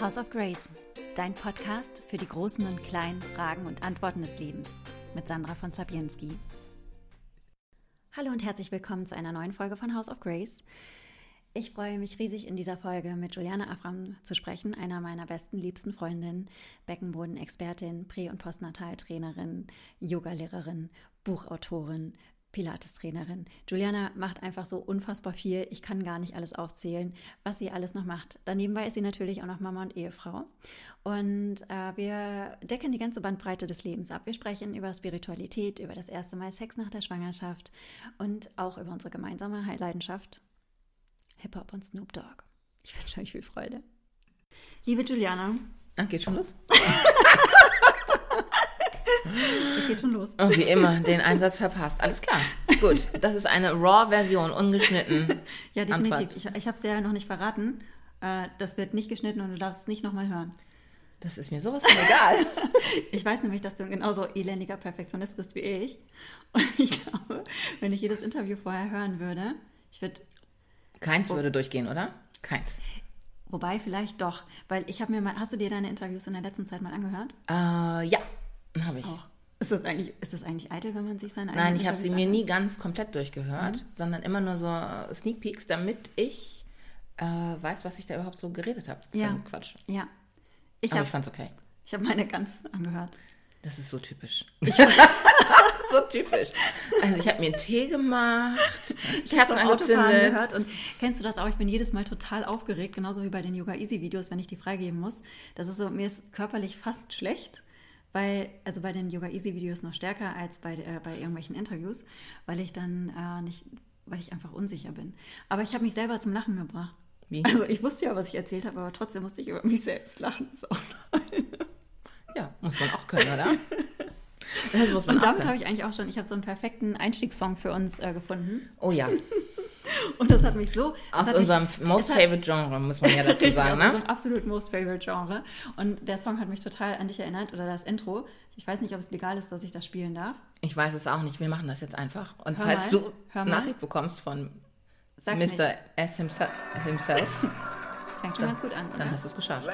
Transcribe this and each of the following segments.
House of Grace, dein Podcast für die großen und kleinen Fragen und Antworten des Lebens mit Sandra von Zabienski. Hallo und herzlich willkommen zu einer neuen Folge von House of Grace. Ich freue mich riesig, in dieser Folge mit Juliane Afram zu sprechen, einer meiner besten, liebsten Freundinnen, Beckenboden-Expertin, Prä- und Postnatal-Trainerin, Yogalehrerin, Buchautorin, Pilates-Trainerin. Juliana macht einfach so unfassbar viel. Ich kann gar nicht alles aufzählen, was sie alles noch macht. Danebenbei ist sie natürlich auch noch Mama und Ehefrau. Und äh, wir decken die ganze Bandbreite des Lebens ab. Wir sprechen über Spiritualität, über das erste Mal Sex nach der Schwangerschaft und auch über unsere gemeinsame Leidenschaft Hip-Hop und Snoop Dogg. Ich wünsche euch viel Freude. Liebe Juliana. Ah, geht schon los? es geht schon los. Oh, wie immer, den Einsatz verpasst. Alles klar. Gut, das ist eine Raw-Version, ungeschnitten. ja, definitiv. Antwort. Ich, ich habe es dir ja noch nicht verraten. Äh, das wird nicht geschnitten und du darfst es nicht nochmal hören. Das ist mir sowas von egal. ich weiß nämlich, dass du genauso elendiger Perfektionist bist wie ich. Und ich glaube, wenn ich jedes Interview vorher hören würde, ich würde Keins würde durchgehen, oder? Keins. Wobei vielleicht doch, weil ich habe mir mal, hast du dir deine Interviews in der letzten Zeit mal angehört? Äh, ja, habe ich. Auch. Ist das eigentlich, ist das eigentlich eitel, wenn man sich seine Nein, ich habe sie mir nie ganz komplett durchgehört, mhm. sondern immer nur so Sneak Peeks, damit ich äh, weiß, was ich da überhaupt so geredet habe. Ja. Quatsch. Ja. Ich, Aber hab, ich fand's okay. Ich habe meine ganz angehört. Das ist so typisch. so typisch. Also ich habe mir einen Tee gemacht, ich Kerzen angezündet. Gehört und kennst du das auch? Ich bin jedes Mal total aufgeregt, genauso wie bei den Yoga Easy Videos, wenn ich die freigeben muss. Das ist so, mir ist körperlich fast schlecht, weil, also bei den Yoga Easy Videos noch stärker als bei, äh, bei irgendwelchen Interviews, weil ich dann äh, nicht, weil ich einfach unsicher bin. Aber ich habe mich selber zum Lachen gebracht. Wie? Also ich wusste ja, was ich erzählt habe, aber trotzdem musste ich über mich selbst lachen. Das ist auch ja, muss man auch können, oder? Das muss man Und damit habe ich eigentlich auch schon, ich habe so einen perfekten Einstiegssong für uns äh, gefunden. Oh ja. Und das hat mich so. Aus unserem mich, Most Favorite Genre, muss man ja dazu sagen, ne? Aus unserem absolut Most Favorite Genre. Und der Song hat mich total an dich erinnert, oder das Intro. Ich weiß nicht, ob es legal ist, dass ich das spielen darf. Ich weiß es auch nicht. Wir machen das jetzt einfach. Und Hör falls mal. du Nachricht bekommst von Sag's Mr. Nicht. S himself. Das fängt schon dann, ganz gut an. Oder? Dann hast du es geschafft.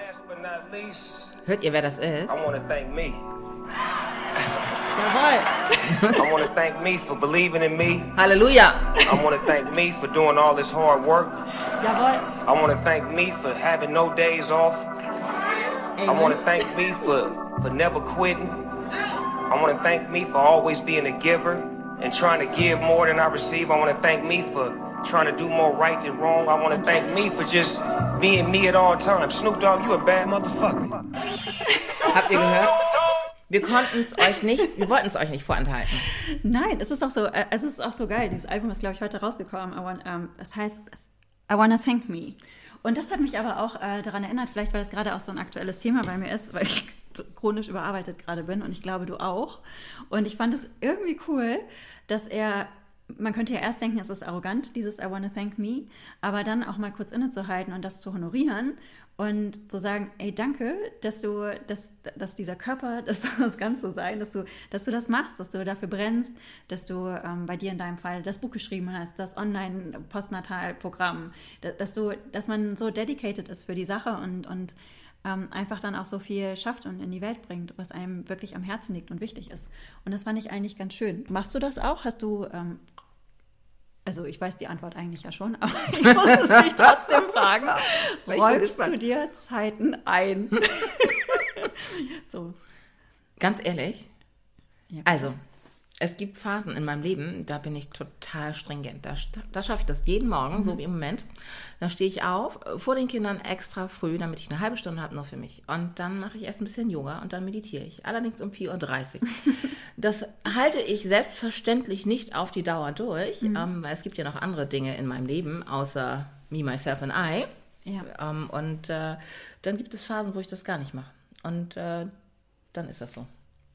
Hört ihr, wer das ist? I wanna thank me. I want to thank me for believing in me. Hallelujah. I want to thank me for doing all this hard work. I want to thank me for having no days off. Amen. I want to thank me for, for never quitting. I want to thank me for always being a giver and trying to give more than I receive. I want to thank me for trying to do more right than wrong. I want to thank me for just being me at all times. Snoop Dogg, you a bad motherfucker. Habt ihr gehört? Wir konnten es euch nicht, wir wollten es euch nicht vorenthalten. Nein, es ist auch so, äh, es ist auch so geil. Dieses Album ist, glaube ich, heute rausgekommen. Aber ähm, es heißt I Wanna Thank Me. Und das hat mich aber auch äh, daran erinnert, vielleicht weil es gerade auch so ein aktuelles Thema bei mir ist, weil ich chronisch überarbeitet gerade bin und ich glaube, du auch. Und ich fand es irgendwie cool, dass er man könnte ja erst denken, es ist arrogant, dieses I wanna thank me, aber dann auch mal kurz innezuhalten und das zu honorieren und zu sagen, ey, danke, dass du, dass, dass dieser Körper, dass du das Ganze sein, dass du, dass du das machst, dass du dafür brennst, dass du ähm, bei dir in deinem Fall das Buch geschrieben hast, das Online-Postnatal-Programm, dass du, dass man so dedicated ist für die Sache und, und ähm, einfach dann auch so viel schafft und in die Welt bringt, was einem wirklich am Herzen liegt und wichtig ist. Und das fand ich eigentlich ganz schön. Machst du das auch? Hast du, ähm, also ich weiß die Antwort eigentlich ja schon, aber ich muss es dich trotzdem fragen. Räumst du dir Zeiten ein? so. Ganz ehrlich? Ja, also, es gibt Phasen in meinem Leben, da bin ich total stringent. Da, da schaffe ich das jeden Morgen, mhm. so wie im Moment. Da stehe ich auf, vor den Kindern extra früh, damit ich eine halbe Stunde habe nur für mich. Und dann mache ich erst ein bisschen Yoga und dann meditiere ich. Allerdings um 4.30 Uhr. das halte ich selbstverständlich nicht auf die Dauer durch, mhm. ähm, weil es gibt ja noch andere Dinge in meinem Leben, außer me, myself and I. Ja. Ähm, und äh, dann gibt es Phasen, wo ich das gar nicht mache. Und äh, dann ist das so.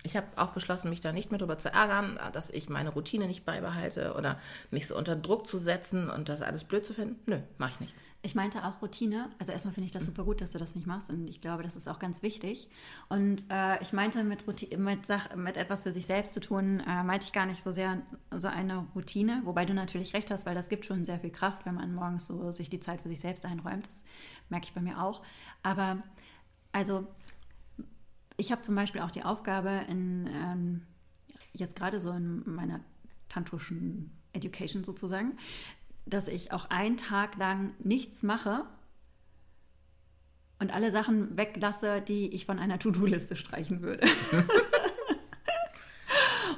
Ich habe auch beschlossen, mich da nicht mehr darüber zu ärgern, dass ich meine Routine nicht beibehalte oder mich so unter Druck zu setzen und das alles blöd zu finden. Nö, mache ich nicht. Ich meinte auch Routine. Also erstmal finde ich das super gut, dass du das nicht machst und ich glaube, das ist auch ganz wichtig. Und äh, ich meinte mit, Routine, mit, Sach mit etwas für sich selbst zu tun, äh, meinte ich gar nicht so sehr so eine Routine, wobei du natürlich recht hast, weil das gibt schon sehr viel Kraft, wenn man morgens so sich die Zeit für sich selbst einräumt. Das merke ich bei mir auch. Aber also ich habe zum Beispiel auch die Aufgabe in ähm, jetzt gerade so in meiner tantrischen Education sozusagen, dass ich auch einen Tag lang nichts mache und alle Sachen weglasse, die ich von einer To-Do-Liste streichen würde.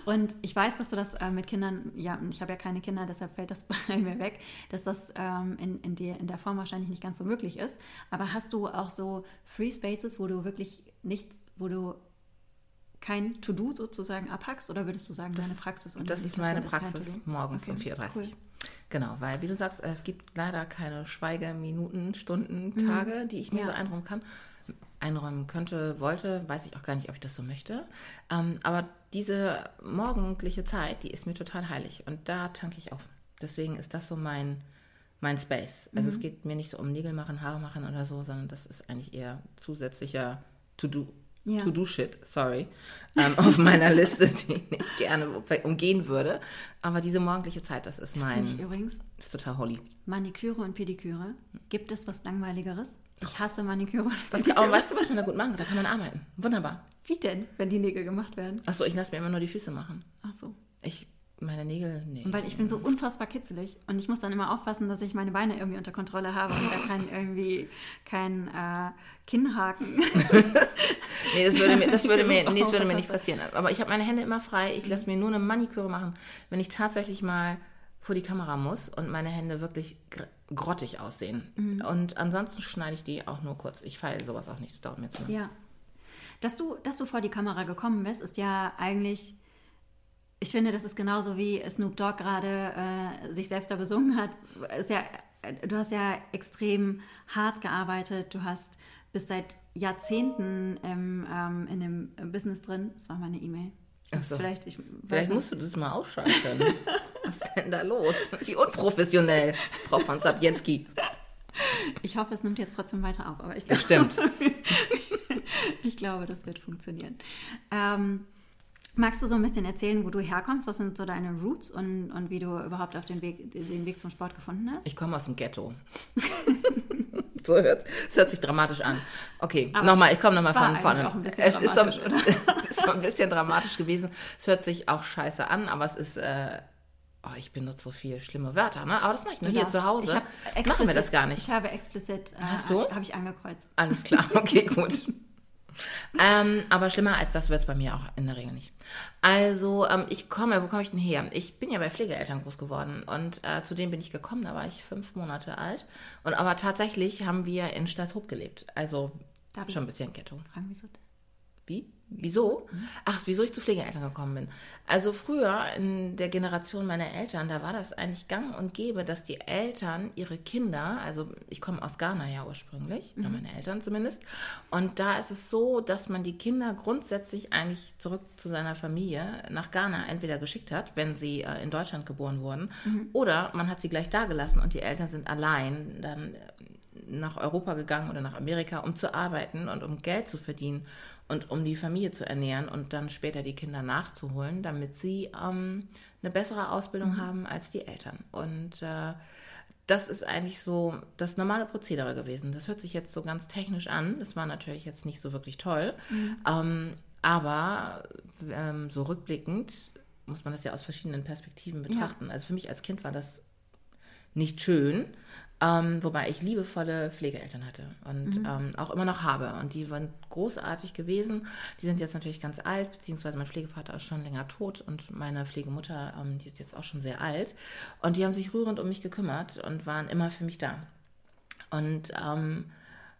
und ich weiß, dass du das äh, mit Kindern, ja, ich habe ja keine Kinder, deshalb fällt das bei mir weg, dass das ähm, in, in, der, in der Form wahrscheinlich nicht ganz so möglich ist. Aber hast du auch so Free Spaces, wo du wirklich nichts, wo du kein To-Do sozusagen abhackst oder würdest du sagen, das deine Praxis? Und das ist meine Praxis morgens okay. um 4.30 Uhr. Cool. Genau, weil wie du sagst, es gibt leider keine Schweigeminuten, Stunden, mhm. Tage, mhm. die ich mir ja. so einräumen kann. Einräumen könnte, wollte, weiß ich auch gar nicht, ob ich das so möchte. Ähm, aber diese morgendliche Zeit, die ist mir total heilig und da tanke ich auf. Deswegen ist das so mein, mein Space. Also mhm. es geht mir nicht so um Nägel machen, Haare machen oder so, sondern das ist eigentlich eher zusätzlicher To-Do ja. To-Do-Shit, sorry, ähm, auf meiner Liste, die ich gerne umgehen würde. Aber diese morgendliche Zeit, das ist mein. Das übrigens. Ist total holly. Maniküre und Pediküre. Gibt es was Langweiligeres? Ich hasse Maniküre und Pediküre. aber weißt du, was man da gut machen kann? Da kann man arbeiten. Wunderbar. Wie denn, wenn die Nägel gemacht werden? Achso, ich lasse mir immer nur die Füße machen. Ach so. Ich meine Nägel, nee. Weil ich bin so unfassbar kitzelig und ich muss dann immer aufpassen, dass ich meine Beine irgendwie unter Kontrolle habe und da kein irgendwie kein äh, Kinnhaken. nee, das würde mir, das würde mir, nee, das würde mir nicht passieren. Aber ich habe meine Hände immer frei. Ich lasse mir nur eine Maniküre machen, wenn ich tatsächlich mal vor die Kamera muss und meine Hände wirklich grottig aussehen. Mhm. Und ansonsten schneide ich die auch nur kurz. Ich feile sowas auch nicht. Das dauert mir zu lange. Ja. Dass du, dass du vor die Kamera gekommen bist, ist ja eigentlich ich finde, das ist genauso wie Snoop Dogg gerade äh, sich selbst da besungen hat. Ja, du hast ja extrem hart gearbeitet. Du hast bis seit Jahrzehnten im, ähm, in dem Business drin. Das war meine E-Mail. So. Vielleicht, ich, Vielleicht musst du das mal ausschalten. Was ist denn da los? Wie unprofessionell, Frau von Sabjenski. Ich hoffe, es nimmt jetzt trotzdem weiter auf. Aber ich glaube, Bestimmt. ich glaube, das wird funktionieren. Ähm, Magst du so ein bisschen erzählen, wo du herkommst? Was sind so deine Roots und, und wie du überhaupt auf den Weg, den Weg zum Sport gefunden hast? Ich komme aus dem Ghetto. so hört es hört sich dramatisch an. Okay, nochmal, ich komme nochmal von vorne. es ist so, es ist so ein bisschen dramatisch gewesen. Es hört sich auch scheiße an, aber es ist. Äh, Oh, ich benutze so viel schlimme Wörter, ne? Aber das mache ich nur hier zu Hause. Machen wir das gar nicht. Ich habe explizit, äh, Hast du? Habe ich angekreuzt. Alles klar, okay, gut. ähm, aber schlimmer als das wird es bei mir auch in der Regel nicht. Also, ähm, ich komme, wo komme ich denn her? Ich bin ja bei Pflegeeltern groß geworden und äh, zu denen bin ich gekommen, da war ich fünf Monate alt. Und aber tatsächlich haben wir in Stadthoop gelebt. Also Darf schon ein bisschen Ghetto. Fragen, wieso? Wie? Wieso? Ach, wieso ich zu Pflegeeltern gekommen bin. Also früher in der Generation meiner Eltern, da war das eigentlich gang und gäbe, dass die Eltern ihre Kinder, also ich komme aus Ghana ja ursprünglich, mhm. meine Eltern zumindest, und da ist es so, dass man die Kinder grundsätzlich eigentlich zurück zu seiner Familie nach Ghana entweder geschickt hat, wenn sie äh, in Deutschland geboren wurden, mhm. oder man hat sie gleich da gelassen und die Eltern sind allein dann nach Europa gegangen oder nach Amerika, um zu arbeiten und um Geld zu verdienen und um die Familie zu ernähren und dann später die Kinder nachzuholen, damit sie ähm, eine bessere Ausbildung mhm. haben als die Eltern. Und äh, das ist eigentlich so das normale Prozedere gewesen. Das hört sich jetzt so ganz technisch an. Das war natürlich jetzt nicht so wirklich toll. Mhm. Ähm, aber ähm, so rückblickend muss man das ja aus verschiedenen Perspektiven betrachten. Ja. Also für mich als Kind war das nicht schön. Ähm, wobei ich liebevolle Pflegeeltern hatte und mhm. ähm, auch immer noch habe. Und die waren großartig gewesen. Die sind jetzt natürlich ganz alt, beziehungsweise mein Pflegevater ist schon länger tot und meine Pflegemutter, ähm, die ist jetzt auch schon sehr alt. Und die haben sich rührend um mich gekümmert und waren immer für mich da. Und ähm,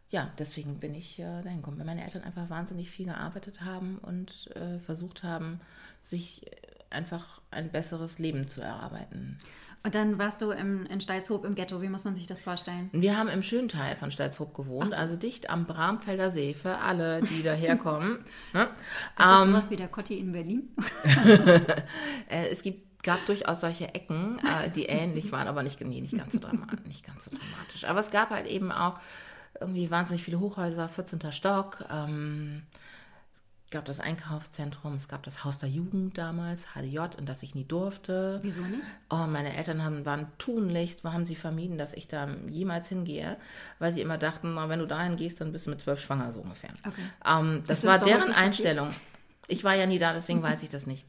ja, deswegen bin ich äh, dahin gekommen, weil meine Eltern einfach wahnsinnig viel gearbeitet haben und äh, versucht haben, sich einfach ein besseres Leben zu erarbeiten. Und dann warst du im, in Steilshoop im Ghetto. Wie muss man sich das vorstellen? Wir haben im schönen Teil von Steilshoop gewohnt, so. also dicht am Bramfelder See für alle, die daherkommen. ne? Ist das ähm, sowas wie der Kotti in Berlin? Äh, es gibt, gab durchaus solche Ecken, äh, die ähnlich waren, aber nicht, nee, nicht, ganz so dramatisch, nicht ganz so dramatisch. Aber es gab halt eben auch irgendwie wahnsinnig viele Hochhäuser, 14. Stock. Ähm, gab das Einkaufszentrum, es gab das Haus der Jugend damals, HDJ, und dass ich nie durfte. Wieso nicht? Oh, meine Eltern haben, waren tunlichst, haben sie vermieden, dass ich da jemals hingehe, weil sie immer dachten, na, wenn du dahin gehst, dann bist du mit zwölf schwanger, so ungefähr. Okay. Ähm, das das war deren Einstellung. Ich war ja nie da, deswegen weiß ich das nicht.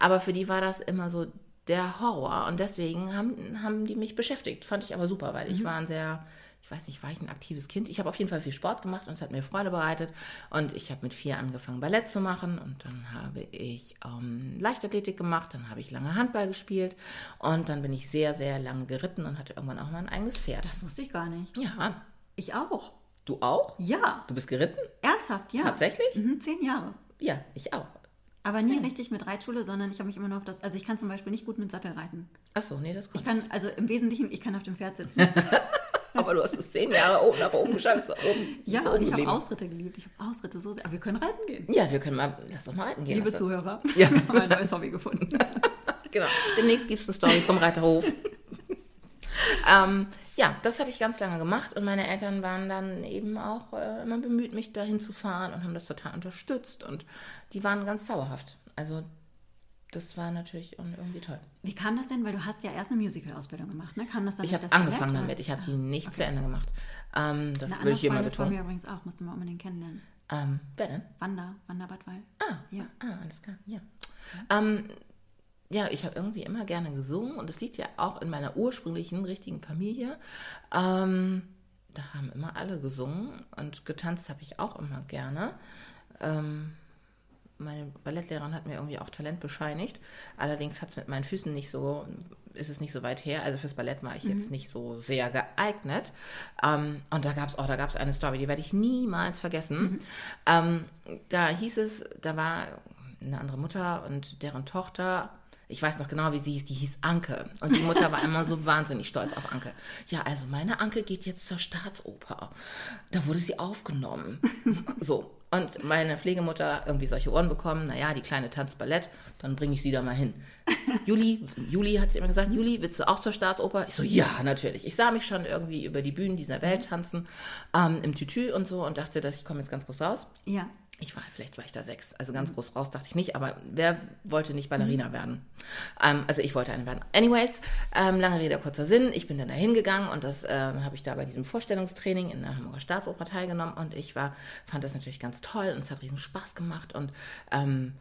Aber für die war das immer so der Horror und deswegen haben, haben die mich beschäftigt. Fand ich aber super, weil ich Mhm. war ein sehr, ich weiß nicht, war ich ein aktives Kind? Ich habe auf jeden Fall viel Sport gemacht und es hat mir Freude bereitet. Und ich habe mit vier angefangen, Ballett zu machen und dann habe ich ähm, Leichtathletik gemacht, dann habe ich lange Handball gespielt und dann bin ich sehr, sehr lange geritten und hatte irgendwann auch mein eigenes Pferd. Das wusste ich gar nicht. ja, Ich auch. du auch? Ja. Du bist geritten? Ernsthaft, ja. Tatsächlich? Mhm, zehn Jahre. Ja, ich auch. Aber nie richtig mit Reitschule, sondern ich habe mich immer nur auf das. Also ich kann zum Beispiel nicht gut mit Sattel reiten. Achso, nee, das Ich konnte kann, also im Wesentlichen, ich kann auf dem Pferd sitzen. Aber du hast es zehn Jahre oben nach oben geschafft. Oben, ja, bist und ich habe. Ausritte geliebt. Ich habe Ausritte so sehr. Aber wir können reiten gehen. Ja, wir können mal, lass doch mal reiten gehen. Liebe doch- Zuhörer, Ja. wir haben ein neues Hobby gefunden. Genau. Demnächst gibt es eine Story vom Reiterhof. ähm, ja, das habe ich ganz lange gemacht und meine Eltern waren dann eben auch äh, immer bemüht, mich dahin zu fahren und haben das total unterstützt und die waren ganz zauberhaft. Also das war natürlich irgendwie toll. Wie kam das denn? Weil du hast ja erst eine Musical-Ausbildung gemacht, ne? Kam das dann Ich habe das angefangen damit, oder? ich habe die nicht zu Ende gemacht. Ähm, das Eine würde ich hier mal Freundin von mir betonen. übrigens auch, musst du mal unbedingt kennenlernen. Ähm, wer denn? Wanda, Wanda Badwall. Ah, Ja. Ah, alles klar, ja. Ähm, ja, ich habe irgendwie immer gerne gesungen und es liegt ja auch in meiner ursprünglichen richtigen Familie. Ähm, da haben immer alle gesungen und getanzt habe ich auch immer gerne. Ähm, meine Ballettlehrerin hat mir irgendwie auch Talent bescheinigt. Allerdings hat es mit meinen Füßen nicht so, ist es nicht so weit her. Also fürs Ballett war ich jetzt nicht so sehr geeignet. Ähm, und da gab es, oh, da gab es eine Story, die werde ich niemals vergessen. Ähm, da hieß es, da war eine andere Mutter und deren Tochter. Ich weiß noch genau, wie sie hieß. Die hieß Anke. Und die Mutter war immer so wahnsinnig stolz auf Anke. Ja, also meine Anke geht jetzt zur Staatsoper. Da wurde sie aufgenommen. So. Und meine Pflegemutter irgendwie solche Ohren bekommen. Naja, die kleine tanzt Ballett, dann bringe ich sie da mal hin. Juli, Juli hat sie immer gesagt, Juli, willst du auch zur Staatsoper? Ich so, ja, natürlich. Ich sah mich schon irgendwie über die Bühnen dieser Welt tanzen, ähm, im Tütü und so und dachte, dass ich komme jetzt ganz groß raus. Ja. Ich war, vielleicht war ich da sechs, also ganz groß raus dachte ich nicht, aber wer wollte nicht Ballerina werden? Ähm, also ich wollte eine werden. Anyways, ähm, lange Rede, kurzer Sinn, ich bin dann da hingegangen und das ähm, habe ich da bei diesem Vorstellungstraining in der Hamburger Staatsoper teilgenommen und ich war, fand das natürlich ganz toll und es hat riesen Spaß gemacht und ähm,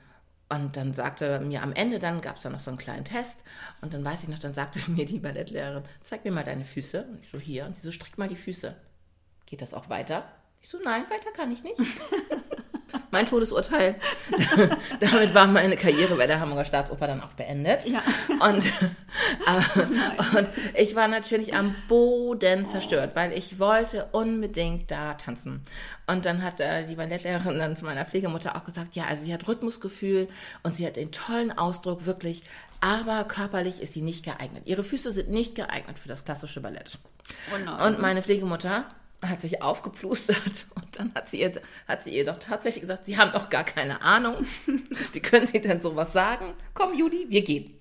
und dann sagte mir am Ende, dann gab es dann noch so einen kleinen Test und dann weiß ich noch, dann sagte mir die Ballettlehrerin, zeig mir mal deine Füße. Und ich so, hier. Und sie so, streck mal die Füße. Geht das auch weiter? Ich so, nein, weiter kann ich nicht. mein Todesurteil. Damit war meine Karriere bei der Hamburger Staatsoper dann auch beendet. Ja. Und, äh, und ich war natürlich am Boden zerstört, weil ich wollte unbedingt da tanzen. Und dann hat äh, die Ballettlehrerin dann zu meiner Pflegemutter auch gesagt, ja, also sie hat Rhythmusgefühl und sie hat den tollen Ausdruck wirklich, aber körperlich ist sie nicht geeignet. Ihre Füße sind nicht geeignet für das klassische Ballett. Oh. Und meine Pflegemutter hat sich aufgeplustert und dann hat sie, ihr, hat sie ihr doch tatsächlich gesagt, Sie haben doch gar keine Ahnung. Wie können Sie denn sowas sagen? Komm, Judy, wir gehen.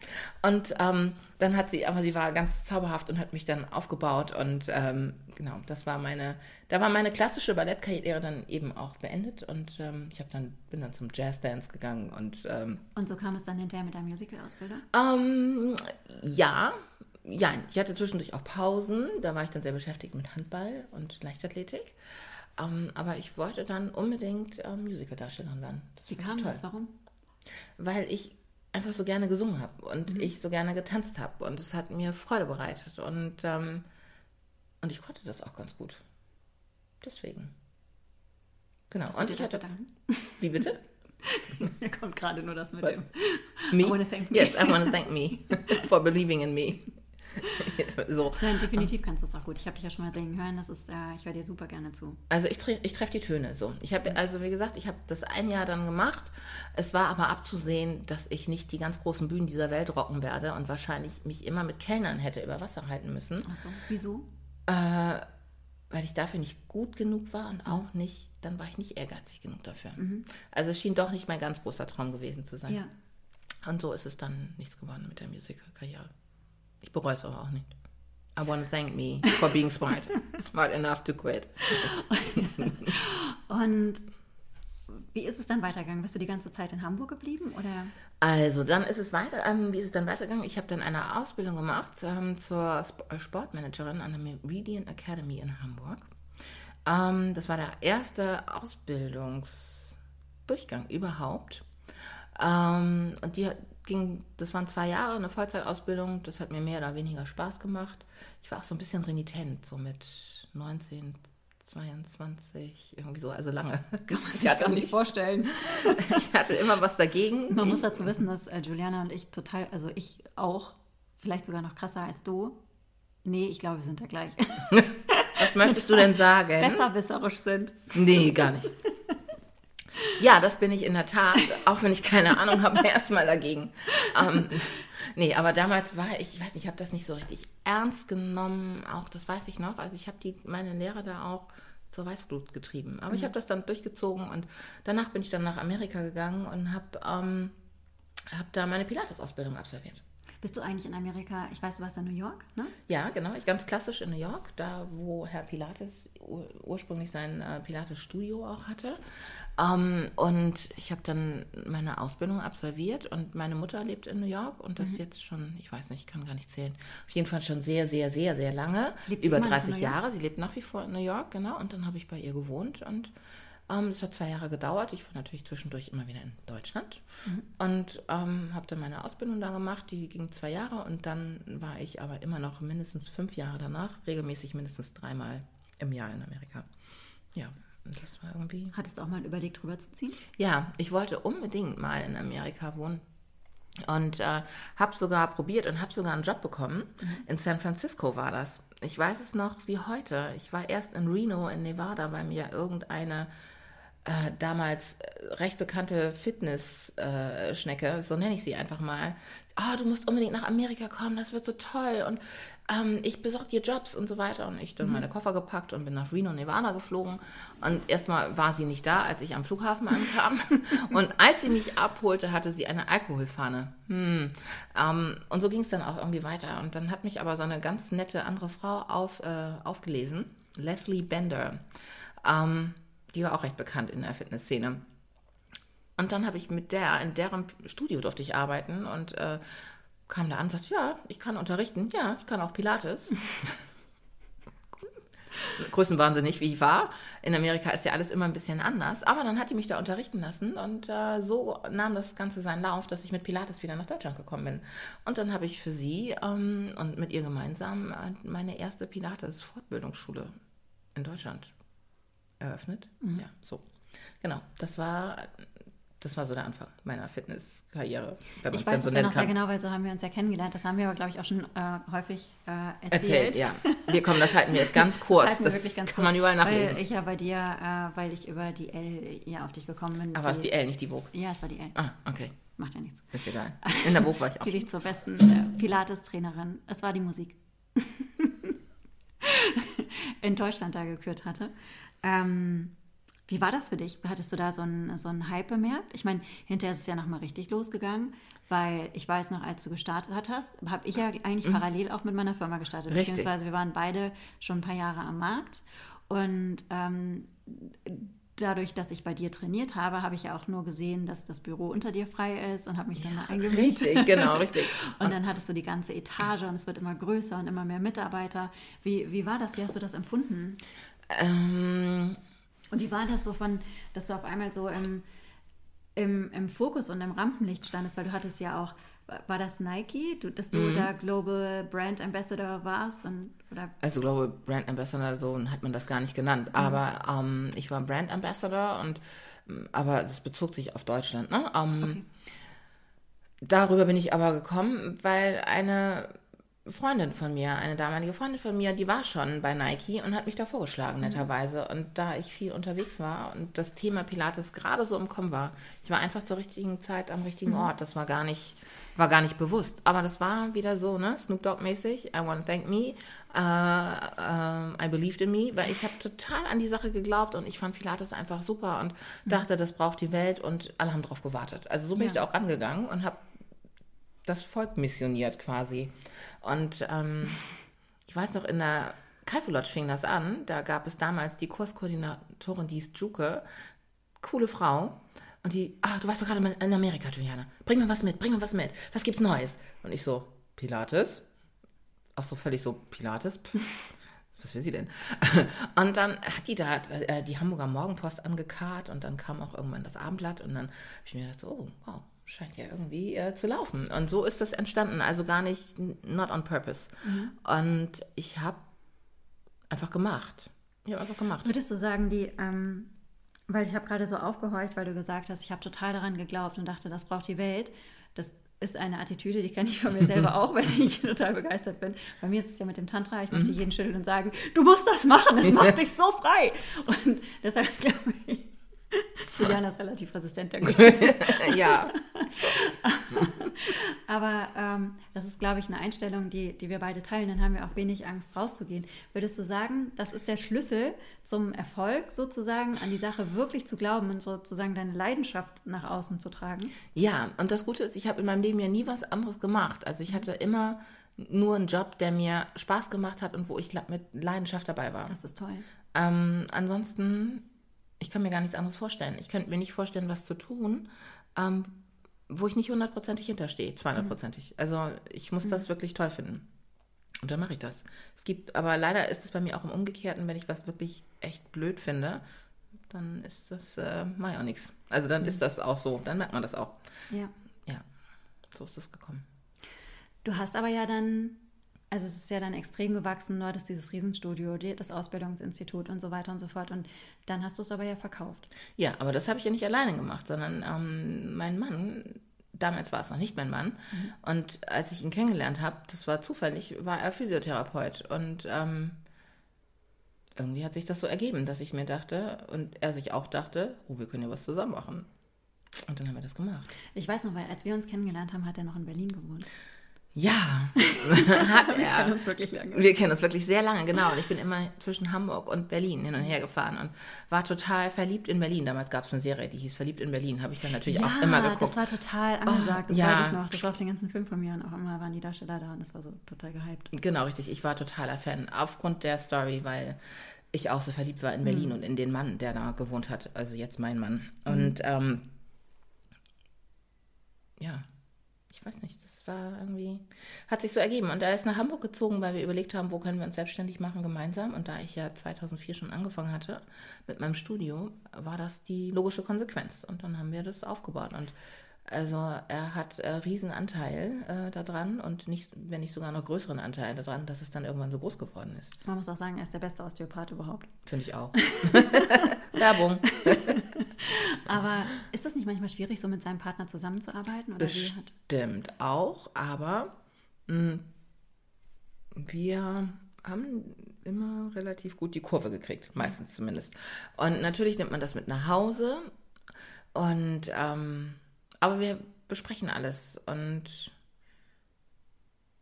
Und ähm, dann hat sie, aber sie war ganz zauberhaft und hat mich dann aufgebaut und ähm, genau, das war meine, da war meine klassische Ballettkarriere dann eben auch beendet und ähm, ich habe dann, bin dann zum Jazzdance gegangen und ähm, Und so kam es dann hinterher mit der Musical-Ausbildung? ähm, ja, ja, ich hatte zwischendurch auch Pausen. Da war ich dann sehr beschäftigt mit Handball und Leichtathletik. Ähm, aber ich wollte dann unbedingt ähm, Musical-Darstellerin werden. Das Wie kam das? Warum? Weil ich einfach so gerne gesungen habe und ich so gerne getanzt habe. Und es hat mir Freude bereitet. Und, ähm, und ich konnte das auch ganz gut. Deswegen. Genau. Das und ich hatte. danken. Wie bitte? Mir kommt gerade nur das mit dem. Me? I wanna thank me. Yes, I want to thank me for believing in me. so. Nein, definitiv kannst du es auch gut. Ich habe dich ja schon mal singen hören. Das ist, äh, ich höre dir super gerne zu. Also ich, ich treffe die Töne so. Ich habe, also wie gesagt, ich habe das ein Jahr dann gemacht. Es war aber abzusehen, dass ich nicht die ganz großen Bühnen dieser Welt rocken werde und wahrscheinlich mich immer mit Kellnern hätte über Wasser halten müssen, Achso, wieso? weil ich dafür nicht gut genug war und auch nicht, dann war ich nicht ehrgeizig genug dafür. Also es schien doch nicht mein ganz großer Traum gewesen zu sein. Ja. Und so ist es dann nichts geworden mit der Musical-Karriere. Ich bereue es aber auch nicht. I want to thank me for being smart. smart enough to quit. Und wie ist es dann weitergegangen? Bist du die ganze Zeit in Hamburg geblieben oder? Also dann ist es weiter, ähm, wie ist es dann weitergegangen? Ich habe dann eine Ausbildung gemacht ähm, zur äh, Sportmanagerin an der Meridian Academy in Hamburg. Ähm, das war der erste Ausbildungsdurchgang überhaupt. Ähm, und die ging, das waren zwei Jahre, eine Vollzeitausbildung. Das hat mir mehr oder weniger Spaß gemacht. Ich war auch so ein bisschen renitent, so mit 19, 22, irgendwie so, also lange. Kann man sich gar nicht vorstellen. ich hatte immer was dagegen. Man muss dazu wissen, dass äh, Juliana und ich total, also ich auch, vielleicht sogar noch krasser als du. Nee, ich glaube, wir sind da gleich. Was möchtest du denn sagen? Besserwisserisch sind. Nee, gar nicht. Ja, das bin ich in der Tat, auch wenn ich keine Ahnung habe, erstmal dagegen. Ähm, nee, aber damals war ich, ich weiß nicht, ich habe das nicht so richtig ernst genommen, auch das weiß ich noch. Also ich habe die meine Lehre da auch zur Weißglut getrieben. Aber mhm. ich habe das dann durchgezogen und danach bin ich dann nach Amerika gegangen und habe ähm, hab da meine Pilates-Ausbildung absolviert. Bist du eigentlich in Amerika? Ich weiß, du warst in New York, ne? Ja, genau. Ich ganz klassisch in New York, da wo Herr Pilates ur ursprünglich sein äh, Pilates-Studio auch hatte. Ähm, und ich habe dann meine Ausbildung absolviert und meine Mutter lebt in New York und das mhm. jetzt schon, ich weiß nicht, ich kann gar nicht zählen, auf jeden Fall schon sehr, sehr, sehr, sehr lange. Lebt über 30 Jahre. Sie lebt nach wie vor in New York, genau. Und dann habe ich bei ihr gewohnt und ähm, das hat zwei Jahre gedauert. Ich war natürlich zwischendurch immer wieder in Deutschland mhm. und ähm, habe dann meine Ausbildung da gemacht. Die ging zwei Jahre und dann war ich aber immer noch mindestens fünf Jahre danach, regelmäßig mindestens dreimal im Jahr in Amerika. Ja, und das war irgendwie. Hattest du auch mal überlegt, rüberzuziehen? Ja, ich wollte unbedingt mal in Amerika wohnen. Und äh, habe sogar probiert und habe sogar einen Job bekommen. Mhm. In San Francisco war das. Ich weiß es noch wie heute. Ich war erst in Reno in Nevada, weil mir irgendeine äh, damals äh, recht bekannte Fitness-Schnecke, äh, so nenne ich sie einfach mal. Oh, du musst unbedingt nach Amerika kommen, das wird so toll und ähm, ich besorge dir Jobs und so weiter. Und ich dann mhm. meine Koffer gepackt und bin nach Reno, Nevada geflogen. Und erstmal war sie nicht da, als ich am Flughafen ankam. und als sie mich abholte, hatte sie eine Alkoholfahne. Hm. Ähm, und so ging es dann auch irgendwie weiter. Und dann hat mich aber so eine ganz nette andere Frau auf, äh, aufgelesen, Leslie Bender. Ähm, die war auch recht bekannt in der Fitnessszene. Und dann habe ich mit der, in deren Studio durfte ich arbeiten und äh, kam da an und sagte, ja, ich kann unterrichten, ja, ich kann auch Pilates. Größenwahnsinnig, wie ich war. In Amerika ist ja alles immer ein bisschen anders. Aber dann hat die mich da unterrichten lassen und äh, so nahm das Ganze seinen Lauf, dass ich mit Pilates wieder nach Deutschland gekommen bin. Und dann habe ich für sie ähm, und mit ihr gemeinsam äh, meine erste Pilates-Fortbildungsschule in Deutschland eröffnet. Mhm. Ja, so. Genau, das war, das war so der Anfang meiner Fitnesskarriere. Ich weiß es so ja noch kann. sehr genau, weil so haben wir uns ja kennengelernt. Das haben wir aber, glaube ich, auch schon äh, häufig äh, erzählt. erzählt. ja. Wir kommen, das halten wir jetzt ganz kurz. Das, das ganz kann kurz, man überall nachlesen. Weil ich ja bei dir, äh, weil ich über die L ja auf dich gekommen bin. Aber es ist die L, nicht die Vogue? Ja, es war die L. Ah, okay. Macht ja nichts. Ist egal. In der Vogue war ich auch. die dich zur besten äh, Pilates-Trainerin. Es war die Musik. in Deutschland da gekürt hatte. Ähm, wie war das für dich? Hattest du da so einen, so einen Hype bemerkt? Ich meine, hinterher ist es ja nochmal richtig losgegangen, weil ich weiß noch, als du gestartet hast, habe ich ja eigentlich mhm. parallel auch mit meiner Firma gestartet. Richtig. Beziehungsweise wir waren beide schon ein paar Jahre am Markt. Und ähm, dadurch, dass ich bei dir trainiert habe, habe ich ja auch nur gesehen, dass das Büro unter dir frei ist und habe mich dann ja, da eingemietet. Richtig, genau, richtig. und dann hattest du die ganze Etage und es wird immer größer und immer mehr Mitarbeiter. Wie, wie war das? Wie hast du das empfunden? Ähm, und wie war das so von, dass du auf einmal so im, im, im Fokus und im Rampenlicht standest, weil du hattest ja auch, war das Nike, du, dass du mhm. da Global Brand Ambassador warst? Und, oder? Also Global Brand Ambassador, so hat man das gar nicht genannt. Mhm. Aber ähm, ich war Brand Ambassador und aber das bezog sich auf Deutschland. Ne? Ähm, okay. Darüber bin ich aber gekommen, weil eine Freundin von mir, eine damalige Freundin von mir, die war schon bei Nike und hat mich da vorgeschlagen, mhm. netterweise. Und da ich viel unterwegs war und das Thema Pilates gerade so im Kommen war, ich war einfach zur richtigen Zeit am richtigen mhm. Ort. Das war gar nicht, war gar nicht bewusst. Aber das war wieder so, ne, Snoop Dogg-mäßig. I want to thank me. Uh, uh, I believed in me, weil ich habe total an die Sache geglaubt und ich fand Pilates einfach super und mhm. dachte, das braucht die Welt und alle haben drauf gewartet. Also so bin ja. ich da auch rangegangen und habe das Volk missioniert quasi. Und ähm, ich weiß noch, in der Kalfulotsch fing das an. Da gab es damals die Kurskoordinatorin, die ist Juke. coole Frau. Und die, ah, du warst doch gerade in Amerika, Juliana. Bring mir was mit, bring mir was mit. Was gibt's Neues? Und ich so, Pilates? Ach so, völlig so, Pilates? was will sie denn? Und dann hat die da äh, die Hamburger Morgenpost angekarrt und dann kam auch irgendwann das Abendblatt und dann habe ich mir gedacht, oh, wow, scheint ja irgendwie äh, zu laufen. Und so ist das entstanden, also gar nicht, not on purpose. Mhm. Und ich habe einfach gemacht. Ich habe einfach gemacht. Würdest du sagen, die, ähm, weil ich habe gerade so aufgehorcht, weil du gesagt hast, ich habe total daran geglaubt und dachte, das braucht die Welt. Das ist eine Attitüde, die kenne ich von mir selber auch, wenn ich total begeistert bin. Bei mir ist es ja mit dem Tantra, ich möchte mhm. jeden schütteln und sagen, du musst das machen, es macht dich so frei. Und deshalb glaube ich, Juliana ist relativ resistent dagegen. ja. Aber ähm, das ist, glaube ich, eine Einstellung, die, die wir beide teilen. Dann haben wir auch wenig Angst, rauszugehen. Würdest du sagen, das ist der Schlüssel zum Erfolg, sozusagen, an die Sache wirklich zu glauben und sozusagen deine Leidenschaft nach außen zu tragen? Ja, und das Gute ist, ich habe in meinem Leben ja nie was anderes gemacht. Also ich hatte immer nur einen Job, der mir Spaß gemacht hat und wo ich mit Leidenschaft dabei war. Das ist toll. Ähm, ansonsten ich kann mir gar nichts anderes vorstellen. Ich könnte mir nicht vorstellen, was zu tun, ähm, wo ich nicht hundertprozentig hinterstehe, zweihundertprozentig. Mhm. Also ich muss mhm. das wirklich toll finden. Und dann mache ich das. Es gibt, aber leider ist es bei mir auch im Umgekehrten, wenn ich was wirklich echt blöd finde, dann ist das, äh, ich auch nichts. Also dann mhm. ist das auch so, dann merkt man das auch. Ja. Ja, so ist es gekommen. Du hast aber ja dann also es ist ja dann extrem gewachsen, du hattest dieses Riesenstudio, das Ausbildungsinstitut und so weiter und so fort. Und dann hast du es aber ja verkauft. Ja, aber das habe ich ja nicht alleine gemacht, sondern ähm, mein Mann, damals war es noch nicht mein Mann, mhm. und als ich ihn kennengelernt habe, das war zufällig, war er Physiotherapeut. Und ähm, irgendwie hat sich das so ergeben, dass ich mir dachte, und er sich auch dachte, oh, wir können ja was zusammen machen. Und dann haben wir das gemacht. Ich weiß noch, weil als wir uns kennengelernt haben, hat er noch in Berlin gewohnt. Ja, hat er. Wir kennen uns wirklich lange. Wir kennen uns wirklich sehr lange, genau. Und ich bin immer zwischen Hamburg und Berlin hin und her gefahren und war total verliebt in Berlin. Damals gab es eine Serie, die hieß Verliebt in Berlin. Habe ich dann natürlich ja, auch immer geguckt. das war total angesagt. Oh, das ja. weiß ich noch. Das war auf den ganzen Film von mir und auch immer waren die Darsteller da und das war so total gehypt. Genau, richtig. Ich war totaler Fan. Aufgrund der Story, weil ich auch so verliebt war in Berlin mhm. und in den Mann, der da gewohnt hat. Also jetzt mein Mann. Mhm. Und ähm, ja, ich weiß nicht, das war irgendwie, hat sich so ergeben. Und er ist nach Hamburg gezogen, weil wir überlegt haben, wo können wir uns selbstständig machen gemeinsam. Und da ich ja 2004 schon angefangen hatte mit meinem Studio, war das die logische Konsequenz. Und dann haben wir das aufgebaut. Und also er hat äh, riesen Anteil äh, daran und nicht, wenn nicht sogar noch größeren Anteil daran, dass es dann irgendwann so groß geworden ist. Man muss auch sagen, er ist der beste Osteopath überhaupt. Finde ich auch. Werbung. aber ist das nicht manchmal schwierig, so mit seinem Partner zusammenzuarbeiten? Oder Bestimmt auch, aber mh, hm, wir haben immer relativ gut die Kurve gekriegt, meistens zumindest. Und natürlich nimmt man das mit nach Hause und ähm, aber wir besprechen alles und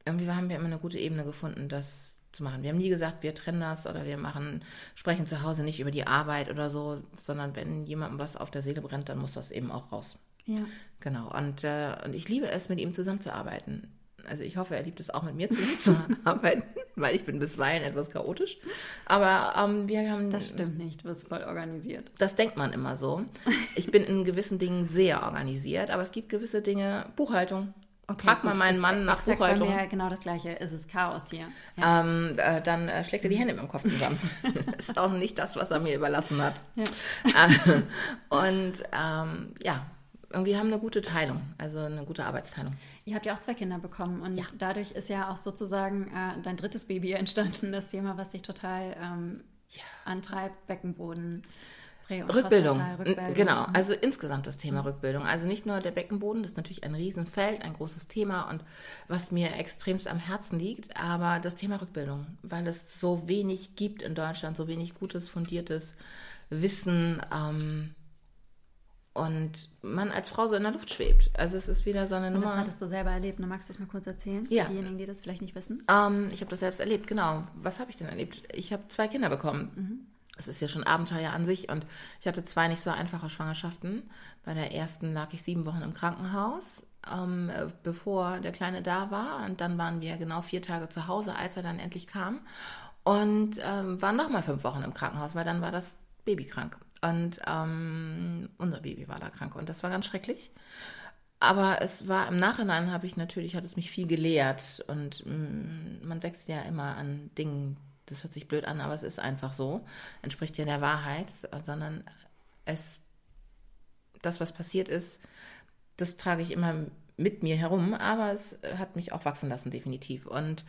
irgendwie haben wir immer eine gute Ebene gefunden, das zu machen. Wir haben nie gesagt, wir trennen das oder wir machen, sprechen zu Hause nicht über die Arbeit oder so, sondern wenn jemandem was auf der Seele brennt, dann muss das eben auch raus. Ja. Genau. Und, äh, und ich liebe es, mit ihm zusammenzuarbeiten. Also ich hoffe, er liebt es auch mit mir zusammenzuarbeiten, weil ich bin bisweilen etwas chaotisch. Aber ähm, wir haben... Das stimmt nicht, du bist voll organisiert. Das denkt man immer so. Ich bin in gewissen Dingen sehr organisiert, aber es gibt gewisse Dinge, Buchhaltung, Okay, Frag mal meinen Mann nach Buchhaltung. Bei mir genau das Gleiche. Es ist Chaos hier. Ja. Ähm, äh, dann äh, schlägt er die Hände mit dem Kopf zusammen. ist auch nicht das, was er mir überlassen hat. Ja. Äh, und ähm, ja, irgendwie haben eine gute Teilung, also eine gute Arbeitsteilung. Ihr habt ja auch zwei Kinder bekommen und ja. dadurch ist ja auch sozusagen äh, dein drittes Baby entstanden, das Thema, was dich total ähm, antreibt, Beckenboden. Rückbildung. Rückbildung. Genau, also insgesamt das Thema Rückbildung. Also nicht nur der Beckenboden, das ist natürlich ein Riesenfeld, ein großes Thema und was mir extremst am Herzen liegt, aber das Thema Rückbildung, weil es so wenig gibt in Deutschland, so wenig gutes, fundiertes Wissen. Ähm, und man als Frau so in der Luft schwebt. Also es ist wieder so eine und Nummer. Das hattest du selber erlebt. Ne? Magst du das mal kurz erzählen? Ja. Für diejenigen, die das vielleicht nicht wissen. Ähm, ich habe das selbst erlebt, genau. Was habe ich denn erlebt? Ich habe zwei Kinder bekommen. Mhm. Das ist ja schon Abenteuer an sich. Und ich hatte zwei nicht so einfache Schwangerschaften. Bei der ersten lag ich sieben Wochen im Krankenhaus, ähm, bevor der Kleine da war. Und dann waren wir genau vier Tage zu Hause, als er dann endlich kam. Und ähm, waren nochmal fünf Wochen im Krankenhaus, weil dann war das Baby krank. Und ähm, unser Baby war da krank und das war ganz schrecklich. Aber es war im Nachhinein habe ich natürlich, hat es mich viel gelehrt und mh, mm, man wächst ja immer an Dingen, das hört sich blöd an, aber es ist einfach so, entspricht ja der Wahrheit, sondern es, das, was passiert ist, das trage ich immer mit mir herum, aber es hat mich auch wachsen lassen, definitiv. Und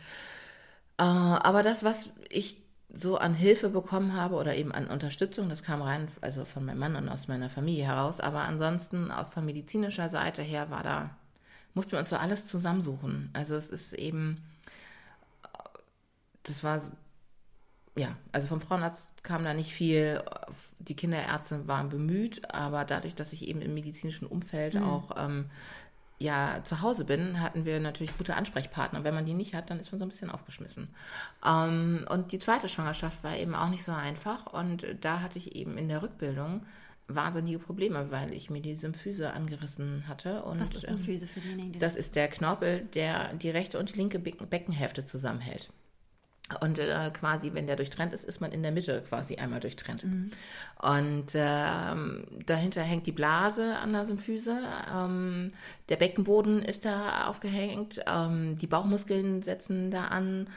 äh, aber das, was ich so an Hilfe bekommen habe oder eben an Unterstützung, das kam rein, also von meinem Mann und aus meiner Familie heraus, aber ansonsten auch von medizinischer Seite her war da, mussten wir uns so alles zusammensuchen. Also es ist eben, das war, ja, also vom Frauenarzt kam da nicht viel, die Kinderärzte waren bemüht, aber dadurch, dass ich eben im medizinischen Umfeld mhm. auch ähm, ja zu Hause bin, hatten wir natürlich gute Ansprechpartner. Wenn man die nicht hat, dann ist man so ein bisschen aufgeschmissen. Ähm, und die zweite Schwangerschaft war eben auch nicht so einfach. Und da hatte ich eben in der Rückbildung wahnsinnige Probleme, weil ich mir die Symphyse angerissen hatte. Und, Was ist Symphyse für diejenigen? Die das ist der Knorpel, der die rechte und die linke Beckenhälfte zusammenhält. Und äh, quasi, wenn der durchtrennt ist, ist man in der Mitte quasi einmal durchtrennt. Mhm. Und ähm, dahinter hängt die Blase an der Symphyse. Ähm, der Beckenboden ist da aufgehängt. Ähm, die Bauchmuskeln setzen da an.